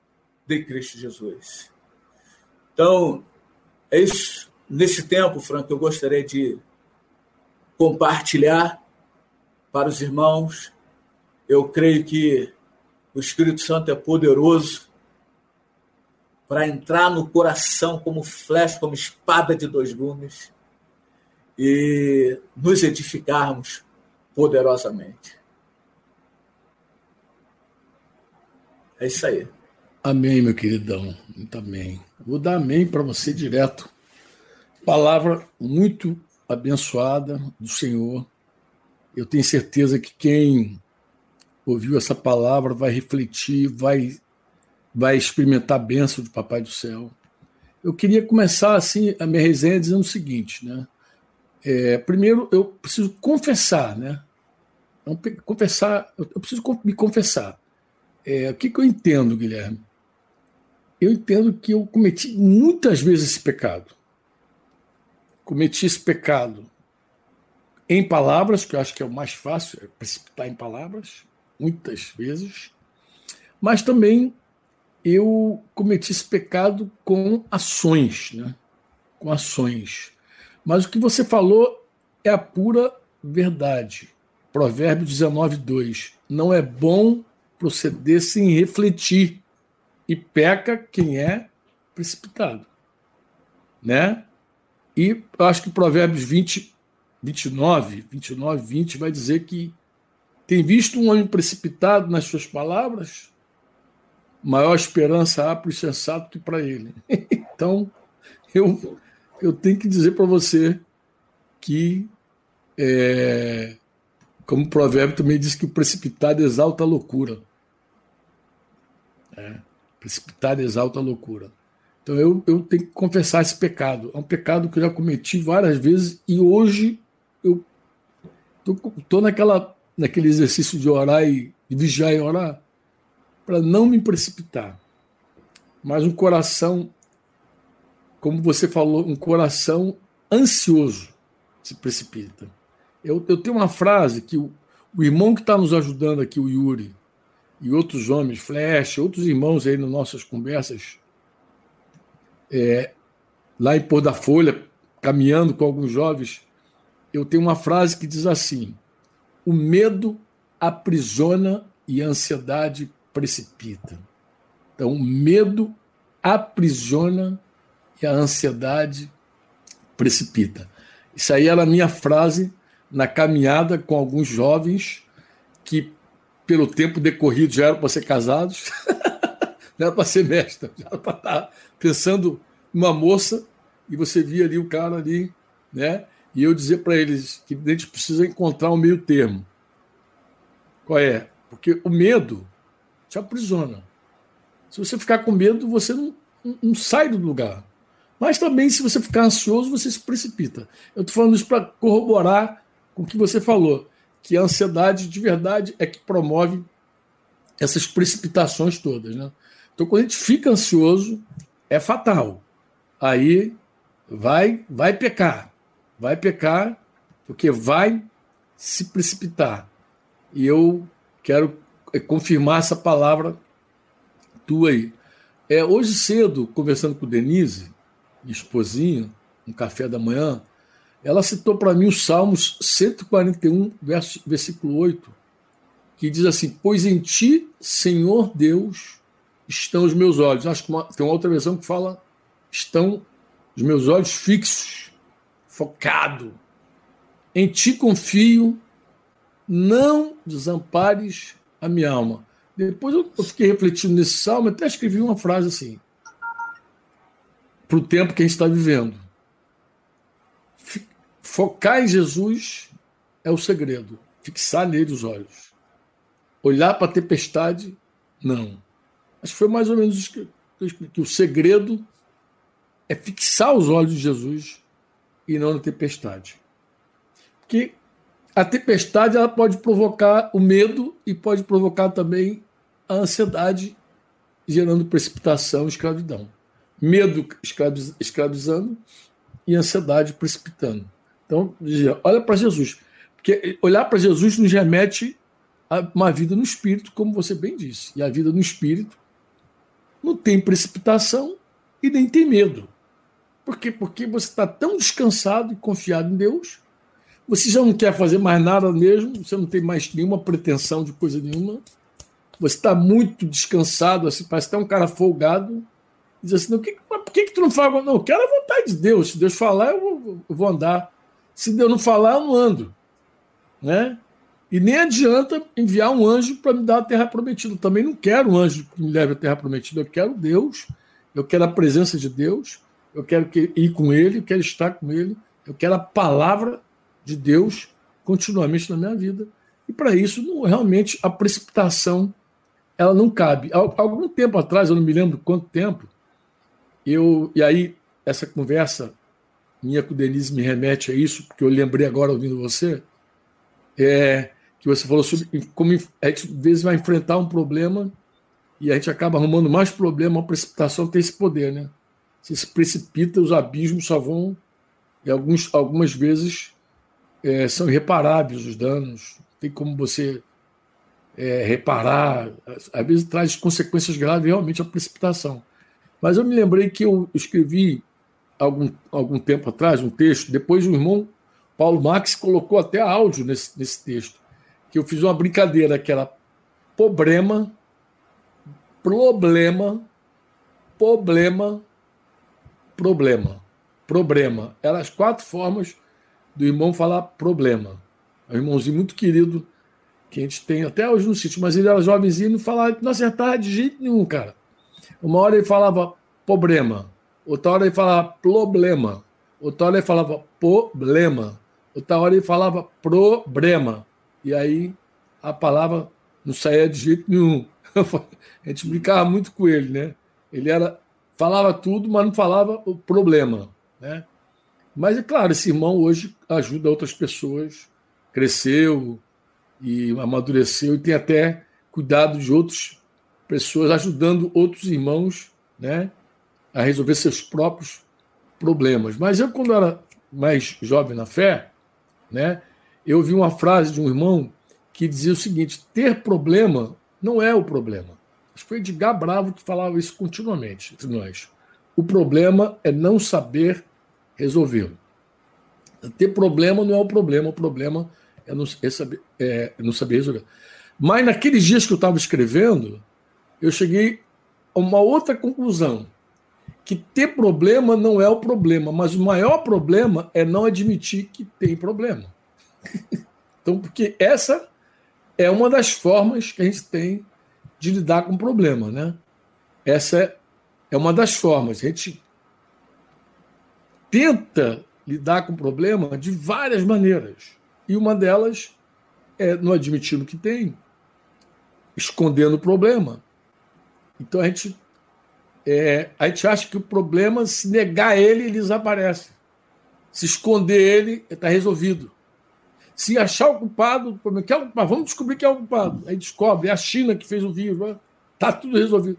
de Cristo Jesus. Então, é isso. Nesse tempo, Franco, eu gostaria de compartilhar para os irmãos. Eu creio que o Espírito Santo é poderoso para entrar no coração como flecha, como espada de dois gumes e nos edificarmos poderosamente. É isso aí. Amém, meu queridão. Muito amém. Vou dar amém para você direto. Palavra muito abençoada do Senhor. Eu tenho certeza que quem ouviu essa palavra vai refletir, vai, vai experimentar a bênção do Papai do Céu. Eu queria começar assim a minha resenha dizendo o seguinte, né? É, primeiro, eu preciso confessar, né? confessar, eu preciso me confessar. É, o que, que eu entendo, Guilherme? eu entendo que eu cometi muitas vezes esse pecado. Cometi esse pecado em palavras, que eu acho que é o mais fácil, é precipitar em palavras, muitas vezes, mas também eu cometi esse pecado com ações, né? com ações. Mas o que você falou é a pura verdade. Provérbio 19, 2. Não é bom proceder sem refletir e peca quem é precipitado. Né? E eu acho que Provérbios 20, 29, 29, 20 vai dizer que tem visto um homem precipitado nas suas palavras, maior esperança há para o sensato que para ele. então, eu, eu tenho que dizer para você que, é, como o provérbio também diz que o precipitado exalta a loucura. É precipitada exalta a loucura. Então eu, eu tenho que confessar esse pecado. É um pecado que eu já cometi várias vezes e hoje estou naquela, naquele exercício de orar e vigiar e orar para não me precipitar. Mas um coração, como você falou, um coração ansioso se precipita. Eu, eu tenho uma frase que o, o irmão que está nos ajudando aqui, o Yuri, e outros homens, Flash, outros irmãos aí nas nossas conversas, é, lá em Pôr da Folha, caminhando com alguns jovens, eu tenho uma frase que diz assim: o medo aprisiona e a ansiedade precipita. Então, o medo aprisiona e a ansiedade precipita. Isso aí era a minha frase na caminhada com alguns jovens que pelo tempo decorrido, já eram para ser casados, não era para ser mestre, já era para estar pensando numa moça, e você via ali o cara ali, né? E eu dizer para eles que a gente precisa encontrar um meio termo. Qual é? Porque o medo te aprisiona. Se você ficar com medo, você não, não sai do lugar. Mas também, se você ficar ansioso, você se precipita. Eu estou falando isso para corroborar com o que você falou que a ansiedade de verdade é que promove essas precipitações todas. Né? Então, quando a gente fica ansioso, é fatal. Aí vai, vai pecar. Vai pecar, porque vai se precipitar. E eu quero confirmar essa palavra tua aí. É, hoje cedo, conversando com Denise, esposinha, no café da manhã, ela citou para mim os Salmos 141, verso, versículo 8, que diz assim: Pois em ti, Senhor Deus, estão os meus olhos. Acho que uma, tem uma outra versão que fala: estão os meus olhos fixos, focado. Em ti confio, não desampares a minha alma. Depois eu fiquei refletindo nesse salmo, até escrevi uma frase assim, para o tempo que a gente está vivendo. Focar em Jesus é o segredo, fixar nele os olhos. Olhar para a tempestade, não. Acho que foi mais ou menos isso que eu expliquei. O segredo é fixar os olhos de Jesus e não na tempestade. Porque a tempestade ela pode provocar o medo e pode provocar também a ansiedade, gerando precipitação e escravidão. Medo escravizando e ansiedade precipitando. Então, olha para Jesus. Porque olhar para Jesus nos remete a uma vida no espírito, como você bem disse. E a vida no espírito não tem precipitação e nem tem medo. Por quê? Porque você está tão descansado e confiado em Deus você já não quer fazer mais nada mesmo, você não tem mais nenhuma pretensão de coisa nenhuma. Você está muito descansado, assim, parece até um cara folgado. Diz assim: não, que, por que, que tu não fala? Não, eu quero a vontade de Deus. Se Deus falar, eu vou, eu vou andar. Se Deus não falar, eu não ando. Né? E nem adianta enviar um anjo para me dar a terra prometida. Eu também não quero um anjo que me leve à terra prometida. Eu quero Deus, eu quero a presença de Deus, eu quero ir com Ele, eu quero estar com Ele, eu quero a palavra de Deus continuamente na minha vida. E para isso, não, realmente, a precipitação ela não cabe. Há algum tempo atrás, eu não me lembro quanto tempo, eu e aí essa conversa minha com o Denise me remete a isso, porque eu lembrei agora ouvindo você, é que você falou sobre como a gente às vezes vai enfrentar um problema e a gente acaba arrumando mais problema, a precipitação tem esse poder, né? Você se precipita, os abismos só vão, e alguns, algumas vezes é, são irreparáveis os danos, tem como você é, reparar, às vezes traz consequências graves realmente a precipitação. Mas eu me lembrei que eu escrevi algum, algum tempo atrás um texto, depois o irmão Paulo Max colocou até áudio nesse, nesse texto, que eu fiz uma brincadeira que era problema, problema, problema, problema, problema. Eram as quatro formas do irmão falar problema. É um irmãozinho muito querido que a gente tem até hoje no sítio, mas ele era jovenzinho e não falava, não acertava de jeito nenhum, cara. Uma hora ele falava problema, outra hora ele falava problema, outra hora ele falava problema, outra hora ele falava problema. E aí a palavra não saía de jeito nenhum. A gente brincava muito com ele, né? Ele era falava tudo, mas não falava o problema, né? Mas é claro, esse irmão hoje ajuda outras pessoas, cresceu e amadureceu e tem até cuidado de outras pessoas, ajudando outros irmãos né, a resolver seus próprios problemas. Mas eu, quando era mais jovem na fé, né, eu ouvi uma frase de um irmão que dizia o seguinte: ter problema não é o problema. Acho que foi Edgar Bravo que falava isso continuamente entre nós. O problema é não saber resolvê-lo. Ter problema não é o problema, o problema é não, é saber, é não saber resolver. Mas naqueles dias que eu estava escrevendo, eu cheguei a uma outra conclusão: que ter problema não é o problema, mas o maior problema é não admitir que tem problema. então, porque essa é uma das formas que a gente tem de lidar com o problema, né? Essa é, é uma das formas. A gente tenta lidar com o problema de várias maneiras. E uma delas é não admitindo que tem, escondendo o problema. Então a gente, é, a gente acha que o problema, se negar ele, ele desaparece. Se esconder ele, está resolvido. Se achar o culpado, que é o culpado, vamos descobrir quem é o culpado. Aí descobre, é a China que fez o vírus, está tudo resolvido.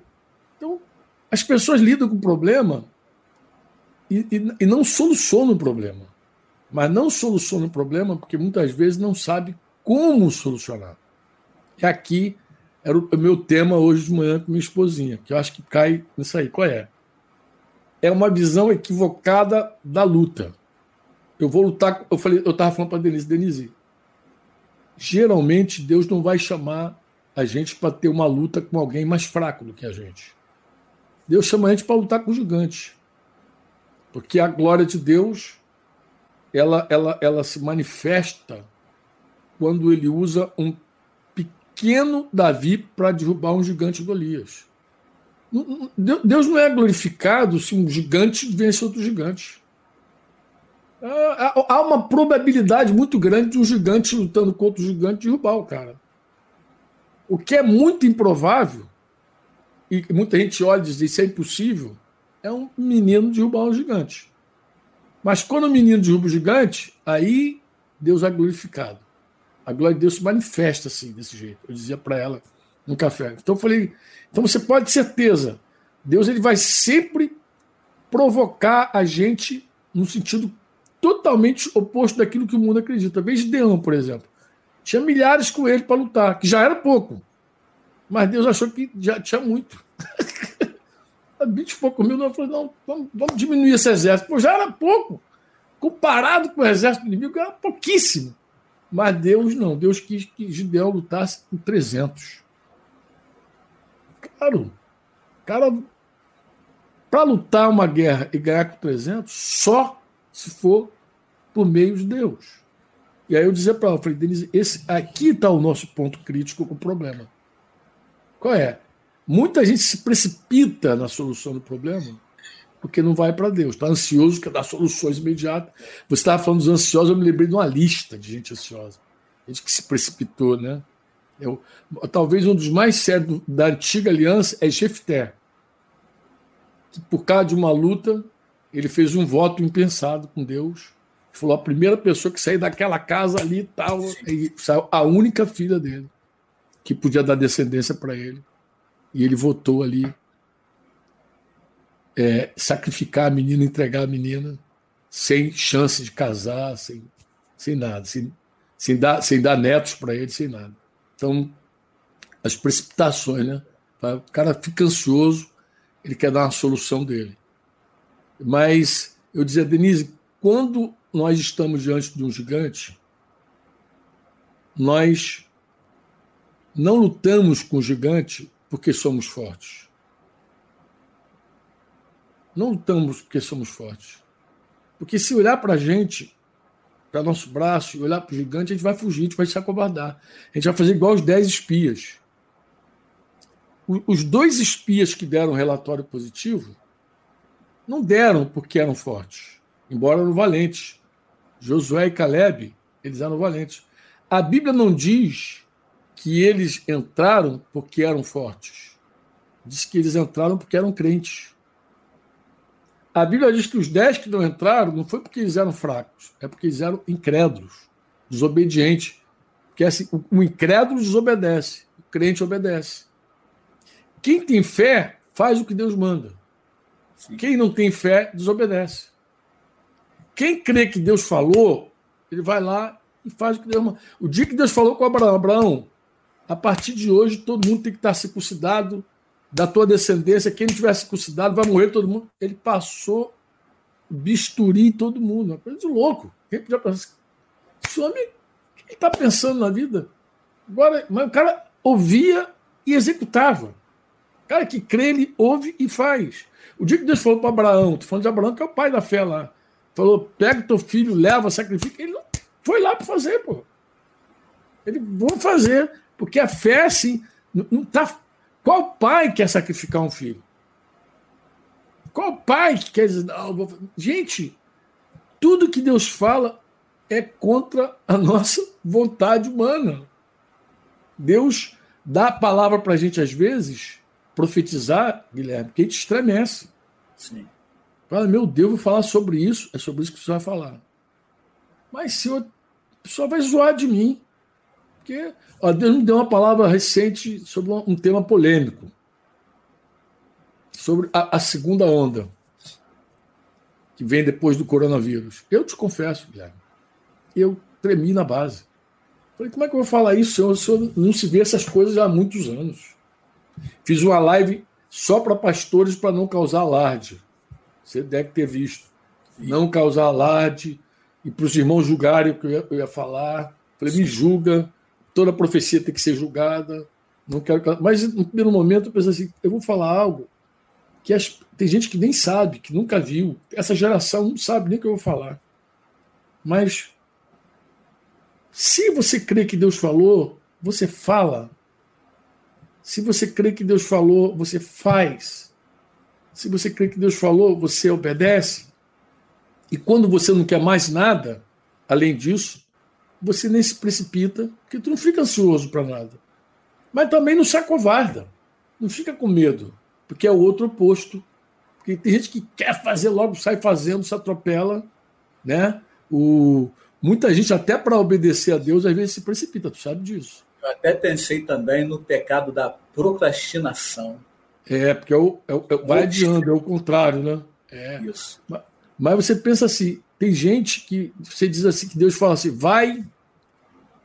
Então, as pessoas lidam com o problema e, e, e não soluciona o problema. Mas não soluciona o problema porque muitas vezes não sabe como solucionar. E aqui era o meu tema hoje de manhã com minha esposinha, que eu acho que cai nisso aí. Qual é? É uma visão equivocada da luta. Eu vou lutar. Eu falei, eu estava falando para Denise, Denise, geralmente Deus não vai chamar a gente para ter uma luta com alguém mais fraco do que a gente. Deus chama a gente para lutar com gigantes. Porque a glória de Deus ela, ela, ela se manifesta quando ele usa um pequeno Davi para derrubar um gigante Golias. Deus não é glorificado se um gigante vence outro gigante. Há uma probabilidade muito grande de um gigante lutando contra o gigante derrubar o cara. O que é muito improvável, e muita gente olha e diz isso é impossível, é um menino derrubar um gigante. Mas quando o menino derruba o gigante, aí Deus é glorificado. A glória de Deus se manifesta assim, desse jeito. Eu dizia para ela no café. Então eu falei, então você pode ter certeza, Deus ele vai sempre provocar a gente no sentido totalmente oposto daquilo que o mundo acredita. A vez de Deão, por exemplo. Tinha milhares com ele para lutar, que já era pouco. Mas Deus achou que já tinha muito. 20 e pouco mil, eu falei, não, vamos, vamos diminuir esse exército. Pô, já era pouco. Comparado com o exército inimigo, era pouquíssimo. Mas Deus não. Deus quis que Gideão lutasse com 300. Claro. Cara, para lutar uma guerra e ganhar com 300, só se for por meio de Deus. E aí eu dizia para ela, falei, Denise, esse, aqui está o nosso ponto crítico com o problema. Qual é? Muita gente se precipita na solução do problema porque não vai para Deus. Está ansioso, quer dar soluções imediatas. Você estava falando dos ansiosos, eu me lembrei de uma lista de gente ansiosa. Gente que se precipitou, né? Eu, talvez um dos mais sérios da antiga aliança é Jefté. Que por causa de uma luta, ele fez um voto impensado com Deus. Falou a primeira pessoa que sair daquela casa ali tal, e saiu a única filha dele, que podia dar descendência para ele. E ele votou ali é, sacrificar a menina, entregar a menina, sem chance de casar, sem, sem nada, sem, sem, dar, sem dar netos para ele, sem nada. Então, as precipitações, né? O cara fica ansioso, ele quer dar uma solução dele. Mas eu dizia, Denise, quando nós estamos diante de um gigante, nós não lutamos com o gigante porque somos fortes. Não lutamos porque somos fortes. Porque se olhar para a gente, para nosso braço, e olhar para o gigante, a gente vai fugir, a gente vai se acovardar. A gente vai fazer igual os dez espias. Os dois espias que deram relatório positivo não deram porque eram fortes, embora eram valentes. Josué e Caleb, eles eram valentes. A Bíblia não diz que eles entraram porque eram fortes. Diz que eles entraram porque eram crentes. A Bíblia diz que os dez que não entraram não foi porque eles eram fracos, é porque eles eram incrédulos, desobedientes. Porque assim, o incrédulo desobedece, o crente obedece. Quem tem fé faz o que Deus manda. Quem não tem fé desobedece. Quem crê que Deus falou, ele vai lá e faz o que Deus manda. O dia que Deus falou com Abraão, Abraão, a partir de hoje todo mundo tem que estar circuncidado, da tua descendência, quem não tiver circuncidado vai morrer todo mundo. Ele passou bisturi em todo mundo. Uma coisa de louco. Quem podia pensar? Esse homem, o que está pensando na vida? Agora, mas o cara ouvia e executava. Cara que crê, ele ouve e faz. O dia que Deus falou para Abraão, estou falando de Abraão, que é o pai da fé lá, falou: pega teu filho, leva, sacrifica. Ele não foi lá para fazer, pô. Ele vou fazer, porque a fé, assim, não está qual pai quer sacrificar um filho? Qual pai que quer dizer, não, gente, tudo que Deus fala é contra a nossa vontade humana. Deus dá a palavra para a gente, às vezes, profetizar, Guilherme, que a gente estremece. Sim. Fala, meu Deus, vou falar sobre isso, é sobre isso que você vai falar. Mas, Senhor, a pessoa vai zoar de mim. Porque ó, Deus me deu uma palavra recente sobre um tema polêmico. Sobre a, a segunda onda que vem depois do coronavírus. Eu te confesso, Guilherme, eu tremi na base. Falei, como é que eu vou falar isso? Senhor, o senhor não se vê essas coisas há muitos anos. Fiz uma live só para pastores para não causar alarde. Você deve ter visto. Não causar alarde e para os irmãos julgarem o que eu ia, eu ia falar. Falei, me julga, toda profecia tem que ser julgada. Não quero. Mas no primeiro momento eu pensei assim: eu vou falar algo que as... tem gente que nem sabe, que nunca viu. Essa geração não sabe nem o que eu vou falar. Mas se você crê que Deus falou, você fala. Se você crê que Deus falou, você faz. Se você crê que Deus falou, você obedece. E quando você não quer mais nada, além disso, você nem se precipita, porque tu não fica ansioso para nada. Mas também não se acovarda. Não fica com medo, porque é o outro oposto. Porque tem gente que quer fazer logo, sai fazendo, se atropela, né? O, muita gente, até para obedecer a Deus, às vezes se precipita, tu sabe disso. Eu até pensei também no pecado da procrastinação. É, porque é o, é, vai adiando, é o contrário, né? É. Isso. Mas, mas você pensa assim, tem gente que você diz assim, que Deus fala assim, vai,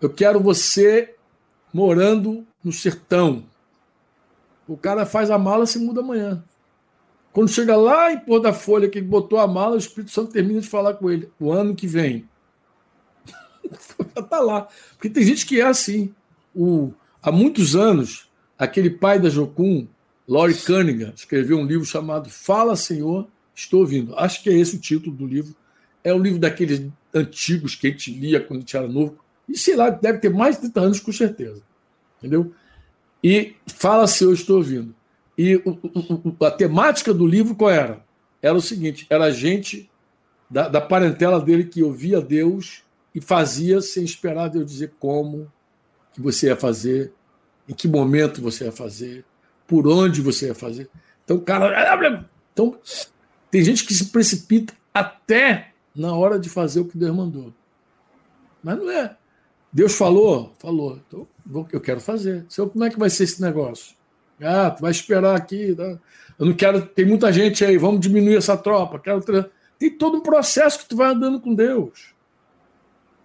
eu quero você morando no sertão. O cara faz a mala e se muda amanhã. Quando chega lá em Pôr da Folha, que ele botou a mala, o Espírito Santo termina de falar com ele. O ano que vem. tá lá. Porque tem gente que é assim. O, há muitos anos, aquele pai da Jocum, Laurie Cunningham, escreveu um livro chamado Fala, Senhor, Estou Ouvindo. Acho que é esse o título do livro. É um livro daqueles antigos que a gente lia quando a gente era novo. E sei lá, deve ter mais de 30 anos, com certeza. Entendeu? E Fala, Senhor, Estou Ouvindo. E o, o, a temática do livro qual era? Era o seguinte: era a gente da, da parentela dele que ouvia Deus e fazia sem esperar Deus dizer como que você ia fazer, em que momento você ia fazer, por onde você ia fazer. Então, cara, então tem gente que se precipita até na hora de fazer o que Deus mandou. Mas não é. Deus falou, falou. Então, eu quero fazer. Então, como é que vai ser esse negócio? Ah, tu vai esperar aqui. Tá? Eu não quero. Tem muita gente aí, vamos diminuir essa tropa. Quero. Tem todo um processo que tu vai andando com Deus.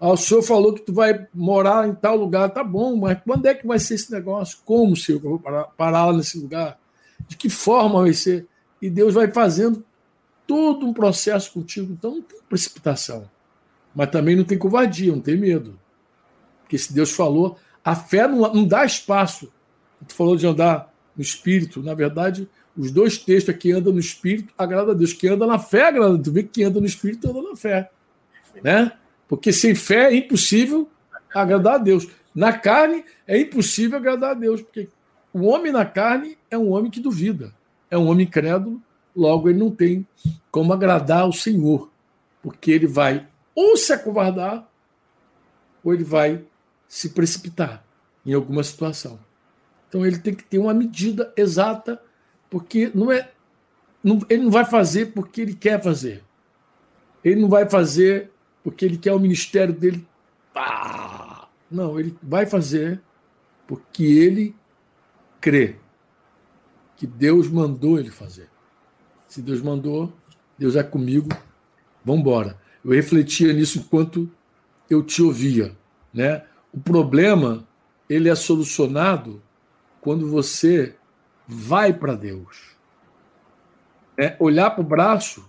Ah, o senhor falou que tu vai morar em tal lugar, tá bom, mas quando é que vai ser esse negócio? Como, senhor, que eu vou parar, parar lá nesse lugar? De que forma vai ser? E Deus vai fazendo todo um processo contigo. Então não tem precipitação. Mas também não tem covardia, não tem medo. Porque se Deus falou, a fé não, não dá espaço. Tu falou de andar no espírito. Na verdade, os dois textos aqui anda no espírito, agrada a Deus. Quem anda na fé, agrada. Tu vê que quem anda no espírito anda na fé. Né? Porque sem fé é impossível agradar a Deus. Na carne é impossível agradar a Deus, porque o homem na carne é um homem que duvida, é um homem crédulo, logo ele não tem como agradar ao Senhor, porque ele vai ou se acovardar ou ele vai se precipitar em alguma situação. Então ele tem que ter uma medida exata, porque não é não, ele não vai fazer porque ele quer fazer. Ele não vai fazer porque ele quer o ministério dele. Não, ele vai fazer porque ele crê que Deus mandou ele fazer. Se Deus mandou, Deus é comigo, vamos embora. Eu refletia nisso enquanto eu te ouvia. Né? O problema ele é solucionado quando você vai para Deus. É, olhar para o braço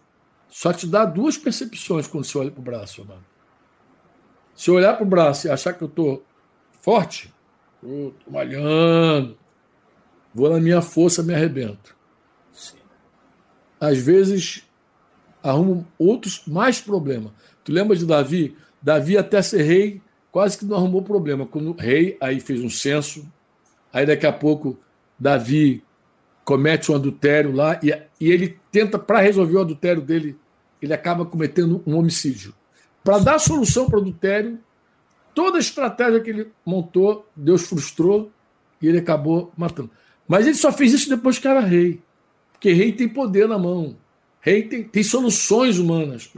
só te dá duas percepções quando você olha para o braço, mano. Se eu olhar para o braço e achar que eu estou forte, estou malhando, vou na minha força, me arrebento. Sim. Às vezes, arrumo outros mais problemas. Tu lembra de Davi? Davi, até ser rei, quase que não arrumou problema. Quando rei, aí fez um censo, aí daqui a pouco Davi comete um adultério lá e, e ele tenta, para resolver o adultério dele, ele acaba cometendo um homicídio. Para dar solução para o adultério, toda a estratégia que ele montou, Deus frustrou e ele acabou matando. Mas ele só fez isso depois que era rei. Porque rei tem poder na mão. Rei tem, tem soluções humanas.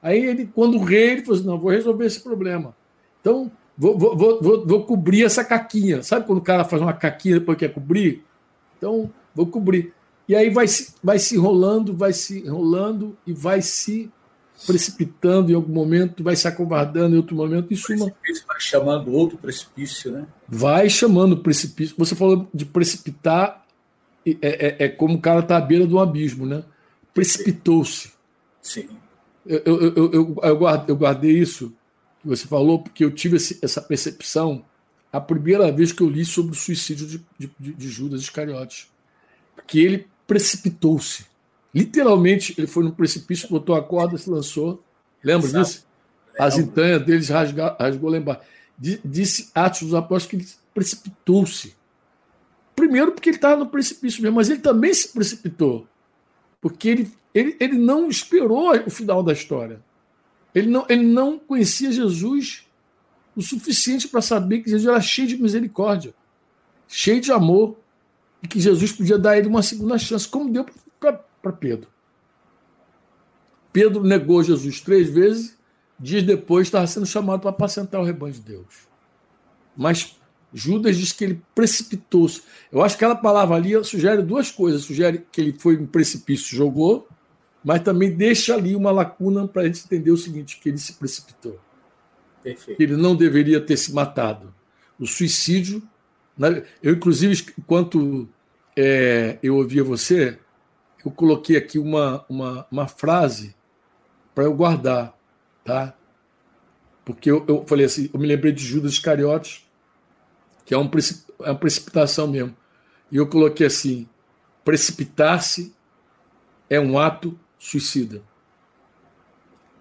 Aí ele, quando o rei, ele falou assim: não, vou resolver esse problema. Então, vou, vou, vou, vou, cobrir essa caquinha. Sabe quando o cara faz uma caquinha depois quer cobrir? Então, vou cobrir. E aí vai se, vai se enrolando, vai se enrolando e vai se precipitando em algum momento, vai se acovardando em outro momento. Isso o precipício vai chamando outro precipício, né? Vai chamando precipício. Você falou de precipitar, é, é, é como o cara está à beira de um abismo, né? Precipitou-se. Sim. Eu, eu, eu, eu, eu, guardei, eu guardei isso que você falou, porque eu tive esse, essa percepção a primeira vez que eu li sobre o suicídio de, de, de Judas Iscariotes. Porque ele precipitou-se. Literalmente, ele foi no precipício, botou a corda, se lançou. Lembra Exato. disso? As entranhas deles rasgou, rasgou lá embaixo. Disse Atos dos Apóstolos que ele precipitou-se. Primeiro, porque ele estava no precipício mesmo, mas ele também se precipitou. Porque ele, ele, ele não esperou o final da história. Ele não, ele não conhecia Jesus o suficiente para saber que Jesus era cheio de misericórdia, cheio de amor, e que Jesus podia dar a ele uma segunda chance, como deu para Pedro. Pedro negou Jesus três vezes, dias depois estava sendo chamado para apacentar o rebanho de Deus. Mas Judas diz que ele precipitou-se. Eu acho que aquela palavra ali sugere duas coisas: sugere que ele foi um precipício, jogou, mas também deixa ali uma lacuna para a gente entender o seguinte: que ele se precipitou. Perfeito. Que ele não deveria ter se matado. O suicídio. Eu, inclusive, enquanto é, eu ouvia você, eu coloquei aqui uma, uma, uma frase para eu guardar, tá? Porque eu, eu falei assim, eu me lembrei de Judas Iscariotes, que é, um, é uma precipitação mesmo. E eu coloquei assim: precipitar-se é um ato suicida.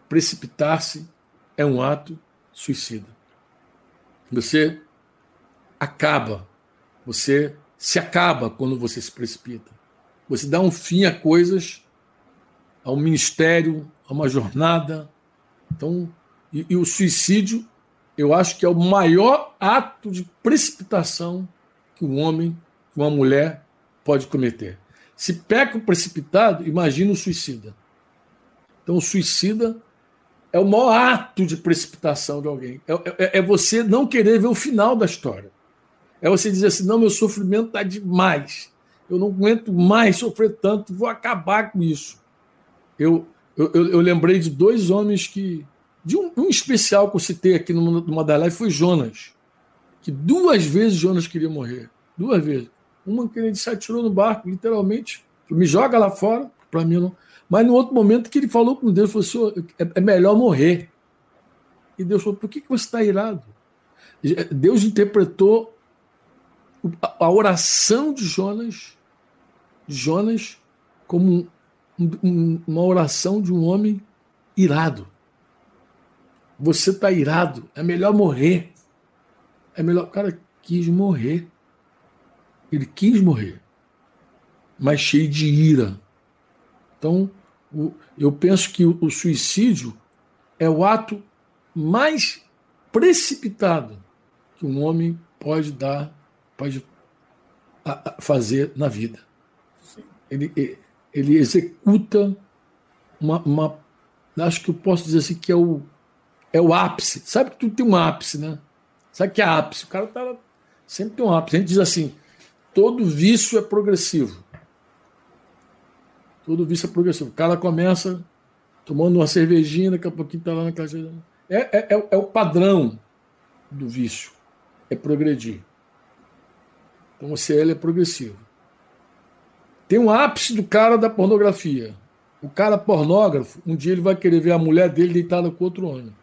Precipitar-se é um ato suicida. Você acaba, você se acaba quando você se precipita. Você dá um fim a coisas, a um ministério, a uma jornada. Então, e, e o suicídio, eu acho que é o maior ato de precipitação que um homem, que uma mulher pode cometer. Se peca o precipitado, imagina o suicida. Então, o suicida é o maior ato de precipitação de alguém. É, é, é, você não querer ver o final da história. É você dizer assim: não, meu sofrimento está demais. Eu não aguento mais sofrer tanto, vou acabar com isso. Eu, eu, eu, lembrei de dois homens que. De um, um, especial que eu citei aqui das lives foi Jonas. Que duas vezes Jonas queria morrer. Duas vezes. Uma que ele se atirou no barco, literalmente. Me joga lá fora, para mim não. Mas no outro momento que ele falou com Deus, falou assim, é, é melhor morrer. E Deus falou, por que, que você está irado? Deus interpretou a oração de Jonas, Jonas como um, um, uma oração de um homem irado. Você está irado, é melhor morrer. É melhor. O cara quis morrer. Ele quis morrer, mas cheio de ira. Então, eu penso que o suicídio é o ato mais precipitado que um homem pode dar, pode fazer na vida. Ele, ele executa uma, uma, Acho que eu posso dizer assim que é o, é o ápice. Sabe que tudo tem um ápice, né? Sabe que é ápice? O cara tá, sempre tem um ápice. A gente diz assim: todo vício é progressivo. Todo vício é progressivo. O cara começa tomando uma cervejinha, daqui a pouquinho está lá na casa. É, é, é, é, o padrão do vício. É progredir. Então o CL é progressivo. Tem um ápice do cara da pornografia. O cara pornógrafo, um dia ele vai querer ver a mulher dele deitada com outro homem.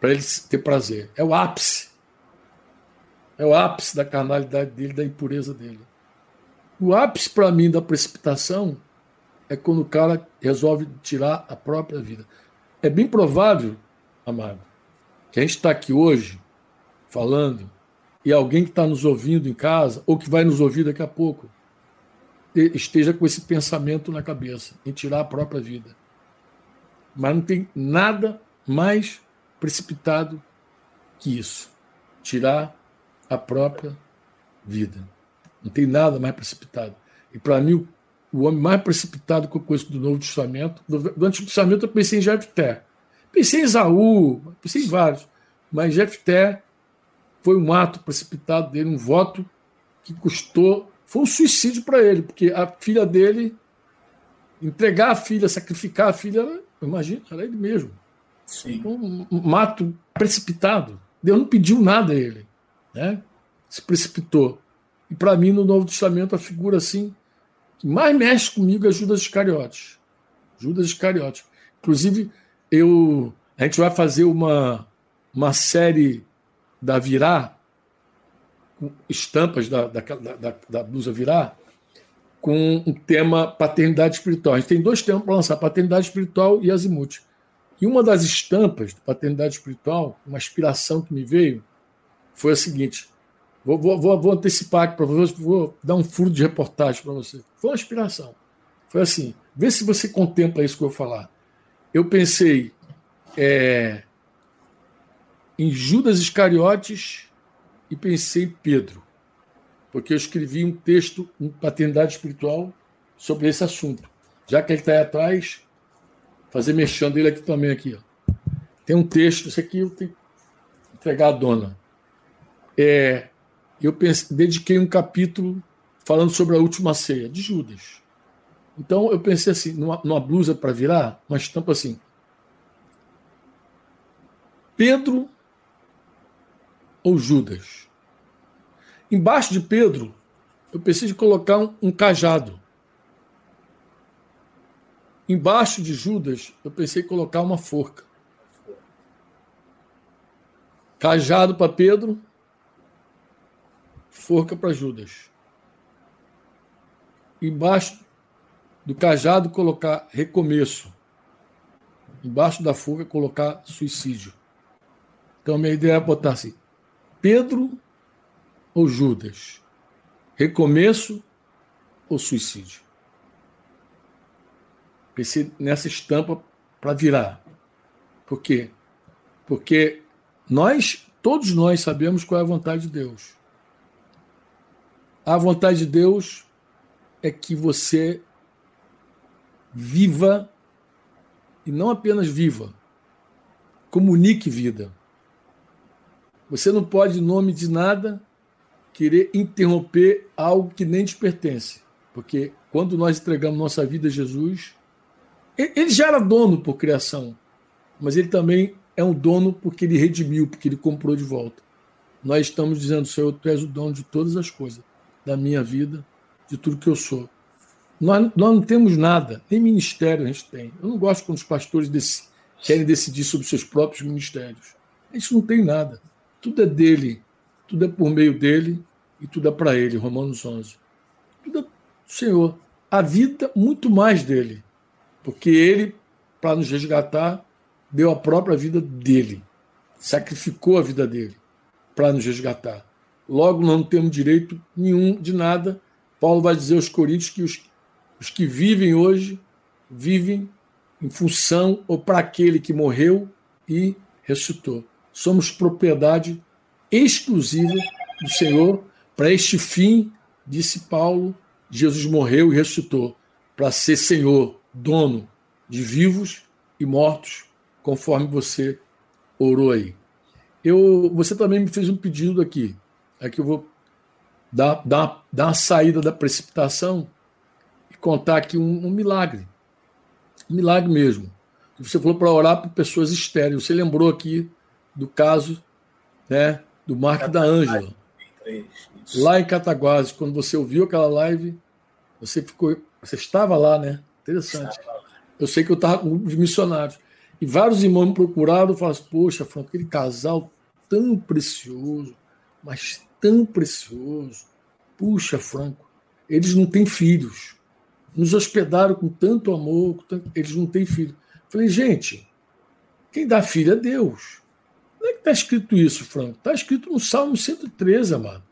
Para ele ter prazer. É o ápice. É o ápice da carnalidade dele, da impureza dele. O ápice para mim da precipitação é quando o cara resolve tirar a própria vida. É bem provável, amado, que a gente está aqui hoje falando e alguém que está nos ouvindo em casa ou que vai nos ouvir daqui a pouco esteja com esse pensamento na cabeça em tirar a própria vida. Mas não tem nada mais precipitado que isso tirar a própria vida. Não tem nada mais precipitado. E para mim, o homem mais precipitado que eu conheço do Novo Testamento, do Antigo Testamento eu pensei em Jefté. Pensei em Isaú, pensei em vários. Mas Jefté foi um ato precipitado dele, um voto que custou, foi um suicídio para ele, porque a filha dele, entregar a filha, sacrificar a filha, era Imagina, era ele mesmo. Sim. Um, um mato precipitado. Deus não pediu nada a ele. Né? Se precipitou. E para mim, no Novo Testamento, a figura assim que mais mexe comigo é Judas Iscariotes. Judas Iscariotes. Inclusive, eu, a gente vai fazer uma, uma série da Virá, estampas da, da, da, da blusa Virá, com um tema paternidade espiritual. A gente tem dois temas para lançar: paternidade espiritual e azimuth. E uma das estampas de paternidade espiritual, uma inspiração que me veio, foi a seguinte: Vou, vou, vou antecipar aqui para você, vou dar um furo de reportagem para você. Foi uma inspiração. Foi assim: vê se você contempla isso que eu vou falar. Eu pensei é, em Judas Iscariotes e pensei em Pedro, porque eu escrevi um texto em paternidade espiritual sobre esse assunto. Já que ele está aí atrás, fazer mexendo ele aqui também aqui. Ó. Tem um texto, esse aqui eu tenho que entregar à dona. É, eu dediquei um capítulo falando sobre a última ceia de Judas. Então eu pensei assim, numa, numa blusa para virar, uma estampa assim. Pedro ou Judas? Embaixo de Pedro, eu de colocar um, um cajado. Embaixo de Judas, eu pensei colocar uma forca. Cajado para Pedro, forca para Judas. Embaixo do cajado colocar recomeço. Embaixo da forca colocar suicídio. Então minha ideia é botar assim: Pedro ou Judas? Recomeço ou suicídio? Pensei nessa estampa para virar. Por quê? Porque nós, todos nós sabemos qual é a vontade de Deus. A vontade de Deus é que você viva e não apenas viva, comunique vida. Você não pode, em nome de nada, querer interromper algo que nem te pertence. Porque quando nós entregamos nossa vida a Jesus, ele já era dono por criação, mas ele também é um dono porque ele redimiu, porque ele comprou de volta. Nós estamos dizendo, Senhor, tu és o dono de todas as coisas da minha vida, de tudo que eu sou. Nós, nós não temos nada, nem ministério a gente tem. Eu não gosto quando os pastores dec querem decidir sobre seus próprios ministérios. A gente não tem nada. Tudo é dele, tudo é por meio dele e tudo é para ele, Romanos 11. Tudo é do Senhor. A vida, muito mais dele. Porque ele, para nos resgatar, deu a própria vida dele. Sacrificou a vida dele para nos resgatar logo não temos direito nenhum de nada. Paulo vai dizer aos Coríntios que os, os que vivem hoje vivem em função ou para aquele que morreu e ressuscitou. Somos propriedade exclusiva do Senhor. Para este fim, disse Paulo, Jesus morreu e ressuscitou para ser Senhor, dono de vivos e mortos, conforme você orou aí. Eu, você também me fez um pedido aqui que eu vou dar, dar, dar uma saída da precipitação e contar aqui um, um milagre. Um milagre mesmo. Você falou para orar por pessoas estéreis. Você lembrou aqui do caso né, do Marco da Ângela. Lá em Cataguases, quando você ouviu aquela live, você ficou. Você estava lá, né? Interessante. Eu sei que eu estava com de missionários. E vários irmãos me procuraram e falaram: assim, Poxa, Franco, aquele casal tão precioso, mas tão precioso. Puxa, Franco, eles não têm filhos. Nos hospedaram com tanto amor, com tanto... eles não têm filhos. Falei, gente, quem dá filho é Deus. Não é que está escrito isso, Franco? Está escrito no Salmo 113, amado.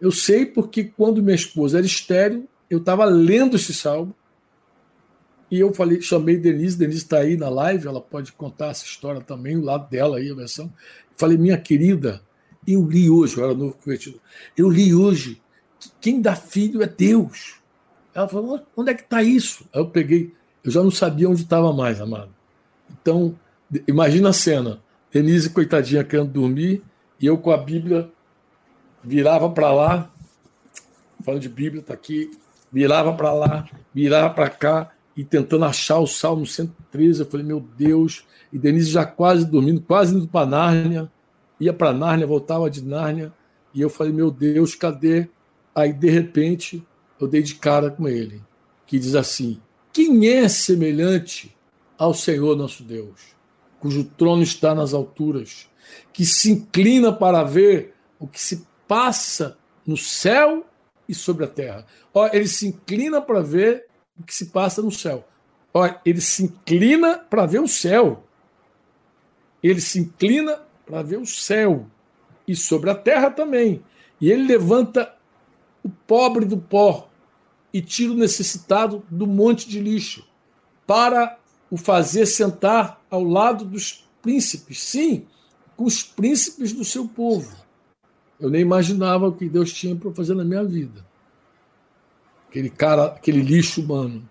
Eu sei porque quando minha esposa era estéreo, eu estava lendo esse salmo e eu falei, chamei Denise, Denise está aí na live, ela pode contar essa história também, o lado dela aí, a versão. Falei, minha querida, eu li hoje, eu era novo convertido, eu li hoje que quem dá filho é Deus. Ela falou, onde é que está isso? Aí eu peguei, eu já não sabia onde estava mais, amado. Então, imagina a cena, Denise, coitadinha, querendo dormir, e eu com a Bíblia virava para lá, falando de Bíblia, está aqui, virava para lá, virava para cá, e tentando achar o Salmo 113. Eu falei, meu Deus. E Denise já quase dormindo, quase indo para Nárnia. Ia para Nárnia, voltava de Nárnia. E eu falei, meu Deus, cadê? Aí, de repente, eu dei de cara com ele, que diz assim: Quem é semelhante ao Senhor nosso Deus, cujo trono está nas alturas, que se inclina para ver o que se passa no céu e sobre a terra? Ó, ele se inclina para ver o que se passa no céu. Ó, ele se inclina para ver o céu. Ele se inclina para ver o céu e sobre a terra também. E ele levanta o pobre do pó e tira o necessitado do monte de lixo para o fazer sentar ao lado dos príncipes, sim, com os príncipes do seu povo. Eu nem imaginava o que Deus tinha para fazer na minha vida. Aquele cara, aquele lixo humano.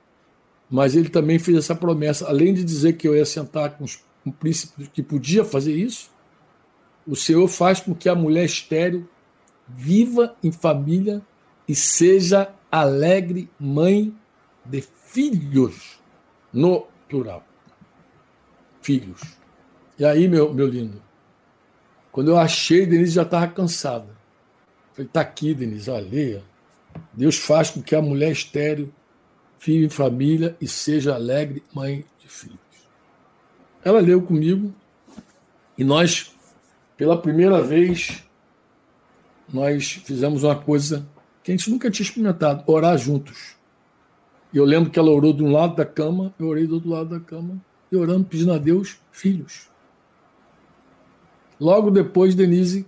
Mas ele também fez essa promessa, além de dizer que eu ia sentar com, os, com príncipe que podia fazer isso, o Senhor faz com que a mulher estéril viva em família e seja alegre mãe de filhos, no plural. Filhos. E aí, meu, meu lindo, quando eu achei, Denise já estava cansada. Falei, tá aqui, Denise, olha, Deus faz com que a mulher estéreo viva em família e seja alegre mãe de filhos. Ela leu comigo e nós pela primeira vez, nós fizemos uma coisa que a gente nunca tinha experimentado: orar juntos. E eu lembro que ela orou de um lado da cama, eu orei do outro lado da cama, e orando, pedindo a Deus filhos. Logo depois, Denise,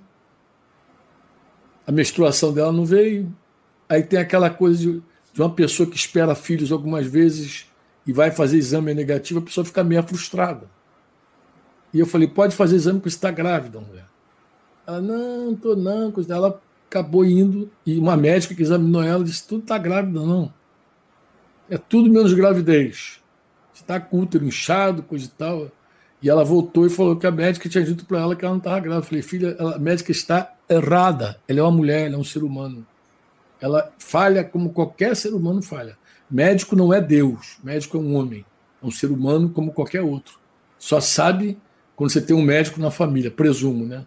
a menstruação dela não veio. Aí tem aquela coisa de, de uma pessoa que espera filhos algumas vezes e vai fazer exame negativo, a pessoa fica meio frustrada. E eu falei, pode fazer exame porque está grávida, mulher. Ela, não, tô não. Ela acabou indo e uma médica que examinou ela disse, tudo está grávida, não. É tudo menos gravidez. Você está com útero inchado, coisa e tal. E ela voltou e falou que a médica tinha dito para ela que ela não estava grávida. Eu falei, filha, a médica está errada. Ela é uma mulher, ela é um ser humano. Ela falha como qualquer ser humano falha. Médico não é Deus, médico é um homem, é um ser humano como qualquer outro. Só sabe quando você tem um médico na família, presumo, né?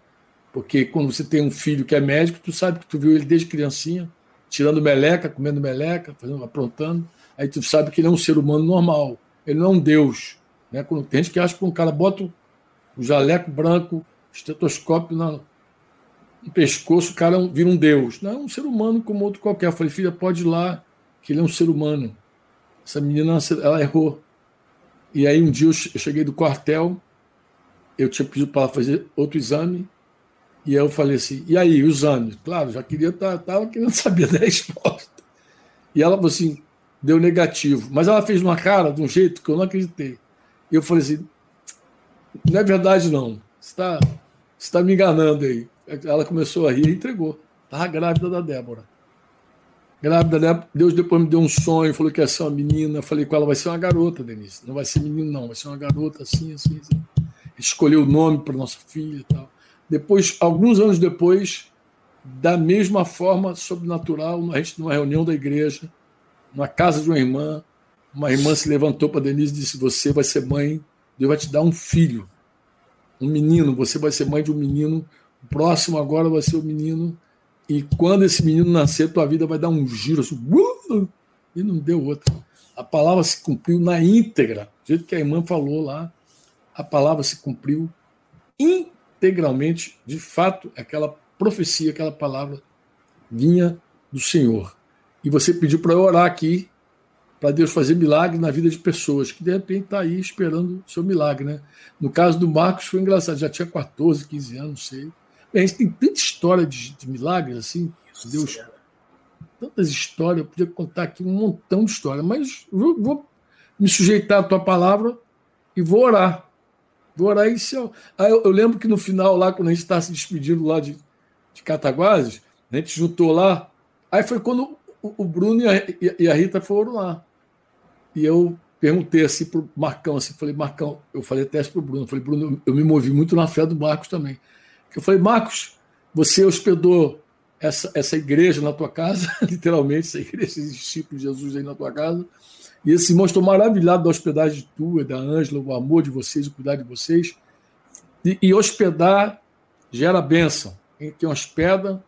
Porque quando você tem um filho que é médico, tu sabe que tu viu ele desde criancinha, tirando meleca, comendo meleca, fazendo, aprontando, aí tu sabe que ele é um ser humano normal, ele não é um deus. Né? Tem gente que acha que um cara bota o jaleco branco, estetoscópio na, no pescoço, o cara é vira um deus. Não, é um ser humano como outro qualquer. Eu falei, filha, pode ir lá, que ele é um ser humano. Essa menina, ela errou. E aí um dia eu cheguei do quartel, eu tinha pedido para ela fazer outro exame, e eu falei assim, e aí, o exame? Claro, já queria, estava tá, querendo saber da resposta. E ela falou assim, deu negativo. Mas ela fez uma cara de um jeito que eu não acreditei. Eu falei assim, não é verdade não, você está tá me enganando aí. Ela começou a rir e entregou. Estava grávida da Débora. Grávida da Débora. Deus depois me deu um sonho, falou que ia ser uma menina. Eu falei com ela, vai ser uma garota, Denise. Não vai ser menino não, vai ser uma garota assim, assim, assim escolheu o nome para nossa filha e tal. Depois, alguns anos depois, da mesma forma sobrenatural, a gente numa reunião da igreja, na casa de uma irmã, uma irmã se levantou para Denise e disse: Você vai ser mãe, Deus vai te dar um filho, um menino, você vai ser mãe de um menino, o próximo agora vai ser o um menino, e quando esse menino nascer, tua vida vai dar um giro assim, uh! e não deu outra. A palavra se cumpriu na íntegra, do jeito que a irmã falou lá, a palavra se cumpriu integralmente, de fato, aquela profecia, aquela palavra vinha do Senhor. E você pediu para eu orar aqui, para Deus fazer milagre na vida de pessoas que de repente está aí esperando o seu milagre. Né? No caso do Marcos foi engraçado, já tinha 14, 15 anos, não sei. A gente tem tanta história de, de milagres assim, Deus. Tantas histórias, eu podia contar aqui um montão de histórias, mas vou, vou me sujeitar à tua palavra e vou orar Vou orar em céu. Aí eu, eu, lembro que no final, lá, quando a gente estava se despedindo lá de, de Cataguases, a gente juntou lá. Aí foi quando o, Bruno e a, e a, Rita foram lá. E eu perguntei assim para o Marcão, assim, falei, Marcão, eu falei até para o Bruno, falei, Bruno, eu me movi muito na fé do Marcos também. Eu falei, Marcos, você hospedou essa, essa igreja na tua casa, literalmente, essa igreja, esses discípulos de Jesus aí na tua casa. E esses irmãos estão maravilhados da hospedagem tua, da Ângela, o amor de vocês, o cuidado de vocês. E, e hospedar gera bênção. Quem hospeda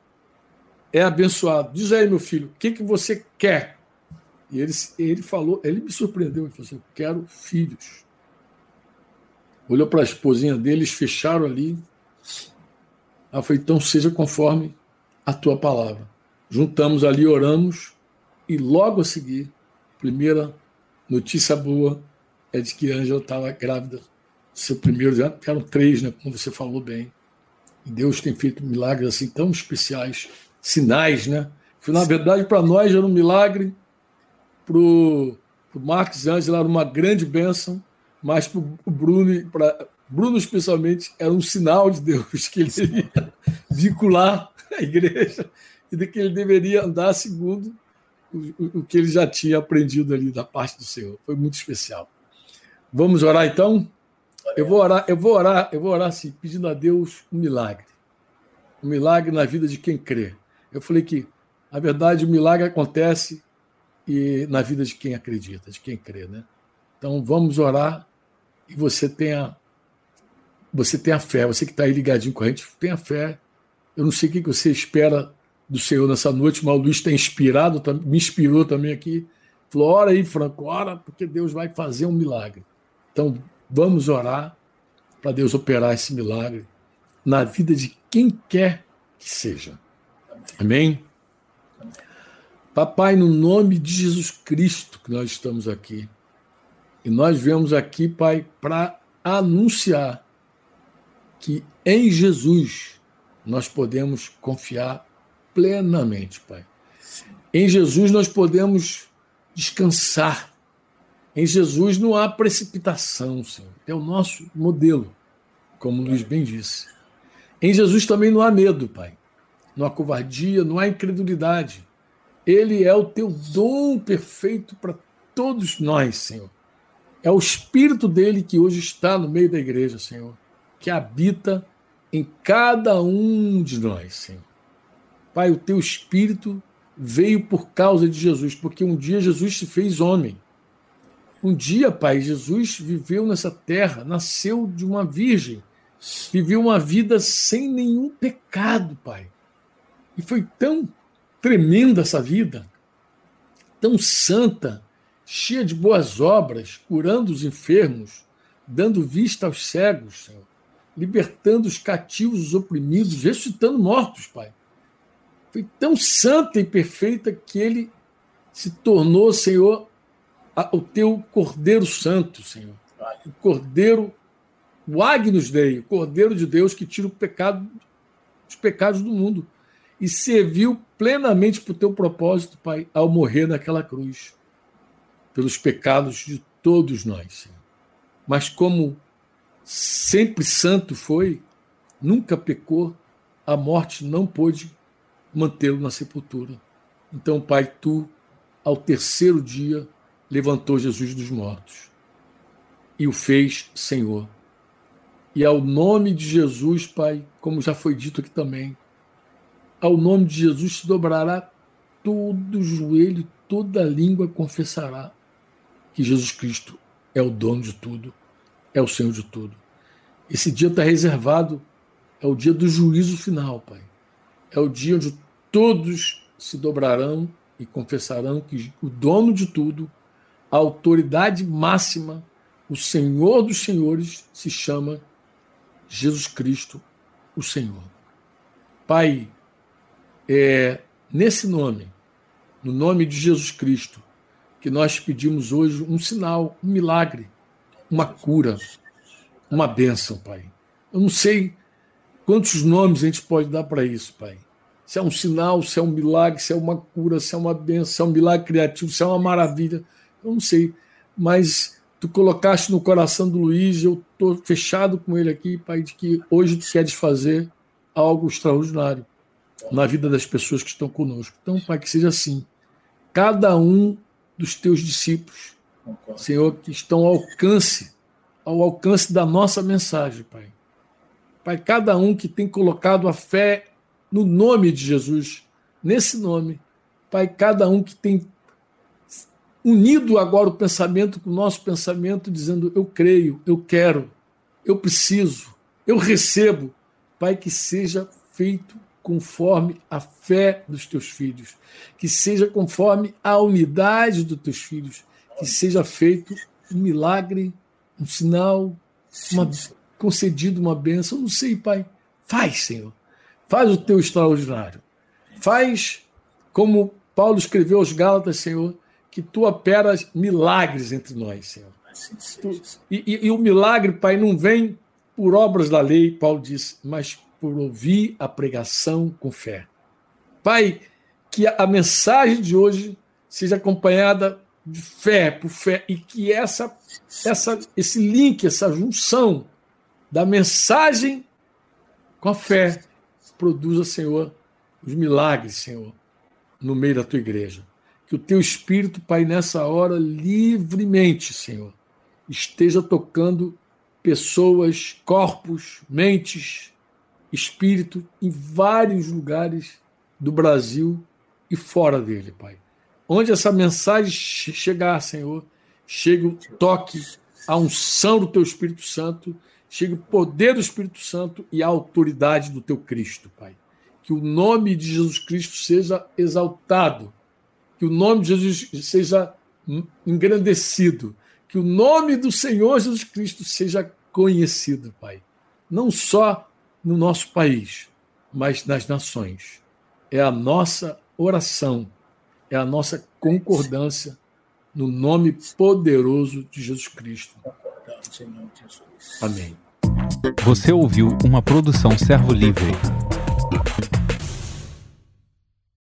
é abençoado. Diz aí, meu filho, o que, que você quer? E ele, ele falou, ele me surpreendeu, ele falou assim: quero filhos. Olhou para a esposinha deles, fecharam ali. Ela falou: então seja conforme a tua palavra. Juntamos ali, oramos, e logo a seguir, primeira notícia boa é de que Ângela estava grávida. Seu primeiro, já eram três, né, como você falou bem. E Deus tem feito milagres assim tão especiais, sinais, né? Que, na verdade, para nós era um milagre, para o Marcos e Ângela era uma grande bênção, mas para o Bruno, para Bruno especialmente, era um sinal de Deus que ele iria vincular a igreja e de que ele deveria andar segundo o, o que ele já tinha aprendido ali da parte do Senhor. Foi muito especial. Vamos orar então? Eu vou orar, eu vou orar, eu vou orar assim, pedindo a Deus um milagre. Um milagre na vida de quem crê. Eu falei que, na verdade, o milagre acontece e na vida de quem acredita, de quem crê, né? Então vamos orar e você tenha você tenha fé, você que está aí ligadinho com a gente, tenha fé eu não sei o que você espera do Senhor nessa noite, mas o Luiz está inspirado, me inspirou também aqui. Falou: ora aí, Franco, ora, porque Deus vai fazer um milagre. Então, vamos orar para Deus operar esse milagre na vida de quem quer que seja. Amém? Papai, no nome de Jesus Cristo que nós estamos aqui, e nós viemos aqui, Pai, para anunciar que em Jesus nós podemos confiar plenamente, Pai. Em Jesus nós podemos descansar. Em Jesus não há precipitação, Senhor. É o nosso modelo, como Luiz bem disse. Em Jesus também não há medo, Pai. Não há covardia, não há incredulidade. Ele é o teu dom perfeito para todos nós, Senhor. É o Espírito dele que hoje está no meio da igreja, Senhor, que habita em cada um de nós, Senhor. Pai, o teu Espírito veio por causa de Jesus, porque um dia Jesus se fez homem. Um dia, Pai, Jesus viveu nessa terra, nasceu de uma virgem, viveu uma vida sem nenhum pecado, Pai. E foi tão tremenda essa vida, tão santa, cheia de boas obras, curando os enfermos, dando vista aos cegos, Senhor libertando os cativos, os oprimidos, ressuscitando mortos, Pai. Foi tão santa e perfeita que ele se tornou, Senhor, o teu Cordeiro Santo, Senhor. O Cordeiro, o Agnus Dei, o Cordeiro de Deus que tira o pecado, os pecados do mundo. E serviu plenamente para o teu propósito, Pai, ao morrer naquela cruz, pelos pecados de todos nós, Senhor. Mas como sempre santo foi, nunca pecou, a morte não pôde mantê-lo na sepultura. Então, Pai, tu, ao terceiro dia, levantou Jesus dos mortos e o fez Senhor. E ao nome de Jesus, Pai, como já foi dito aqui também, ao nome de Jesus se dobrará todo joelho, toda língua confessará que Jesus Cristo é o dono de tudo é o Senhor de tudo. Esse dia está reservado, é o dia do juízo final, Pai. É o dia onde todos se dobrarão e confessarão que o dono de tudo, a autoridade máxima, o Senhor dos Senhores, se chama Jesus Cristo, o Senhor. Pai, é nesse nome, no nome de Jesus Cristo, que nós pedimos hoje um sinal, um milagre uma cura, uma bênção, Pai. Eu não sei quantos nomes a gente pode dar para isso, Pai. Se é um sinal, se é um milagre, se é uma cura, se é uma bênção, se é um milagre criativo, se é uma maravilha. Eu não sei. Mas tu colocaste no coração do Luiz, eu estou fechado com ele aqui, Pai, de que hoje tu queres fazer algo extraordinário na vida das pessoas que estão conosco. Então, Pai, que seja assim. Cada um dos teus discípulos Senhor, que estão ao alcance, ao alcance da nossa mensagem, Pai. Pai, cada um que tem colocado a fé no nome de Jesus, nesse nome, Pai, cada um que tem unido agora o pensamento com o nosso pensamento, dizendo: Eu creio, eu quero, eu preciso, eu recebo. Pai, que seja feito conforme a fé dos teus filhos, que seja conforme a unidade dos teus filhos, que seja feito um milagre, um sinal, uma, concedido uma bênção. Não sei, Pai. Faz, Senhor. Faz o teu extraordinário. Faz como Paulo escreveu aos Gálatas, Senhor, que tu operas milagres entre nós, Senhor. Tu, e, e, e, o milagre, Pai, não vem por obras da lei, Paulo disse, mas por ouvir a pregação com fé. Pai, que a mensagem de hoje seja acompanhada de fé por fé e que essa, essa, esse link, essa junção da mensagem com a fé produza, Senhor, os milagres, Senhor, no meio da tua igreja. Que o teu Espírito, Pai, nessa hora, livremente, Senhor, esteja tocando pessoas, corpos, mentes, espírito em vários lugares do Brasil e fora dele, Pai. Onde essa mensagem chegar, Senhor, chegue o toque, a unção do teu Espírito Santo, chegue o poder do Espírito Santo e a autoridade do teu Cristo, Pai. Que o nome de Jesus Cristo seja exaltado que o nome de Jesus seja engrandecido, que o nome do Senhor Jesus Cristo seja conhecido, Pai. Não só no nosso país, mas nas nações. É a nossa oração, é a nossa concordância no nome poderoso de Jesus Cristo. Amém. Você ouviu uma produção Servo Livre.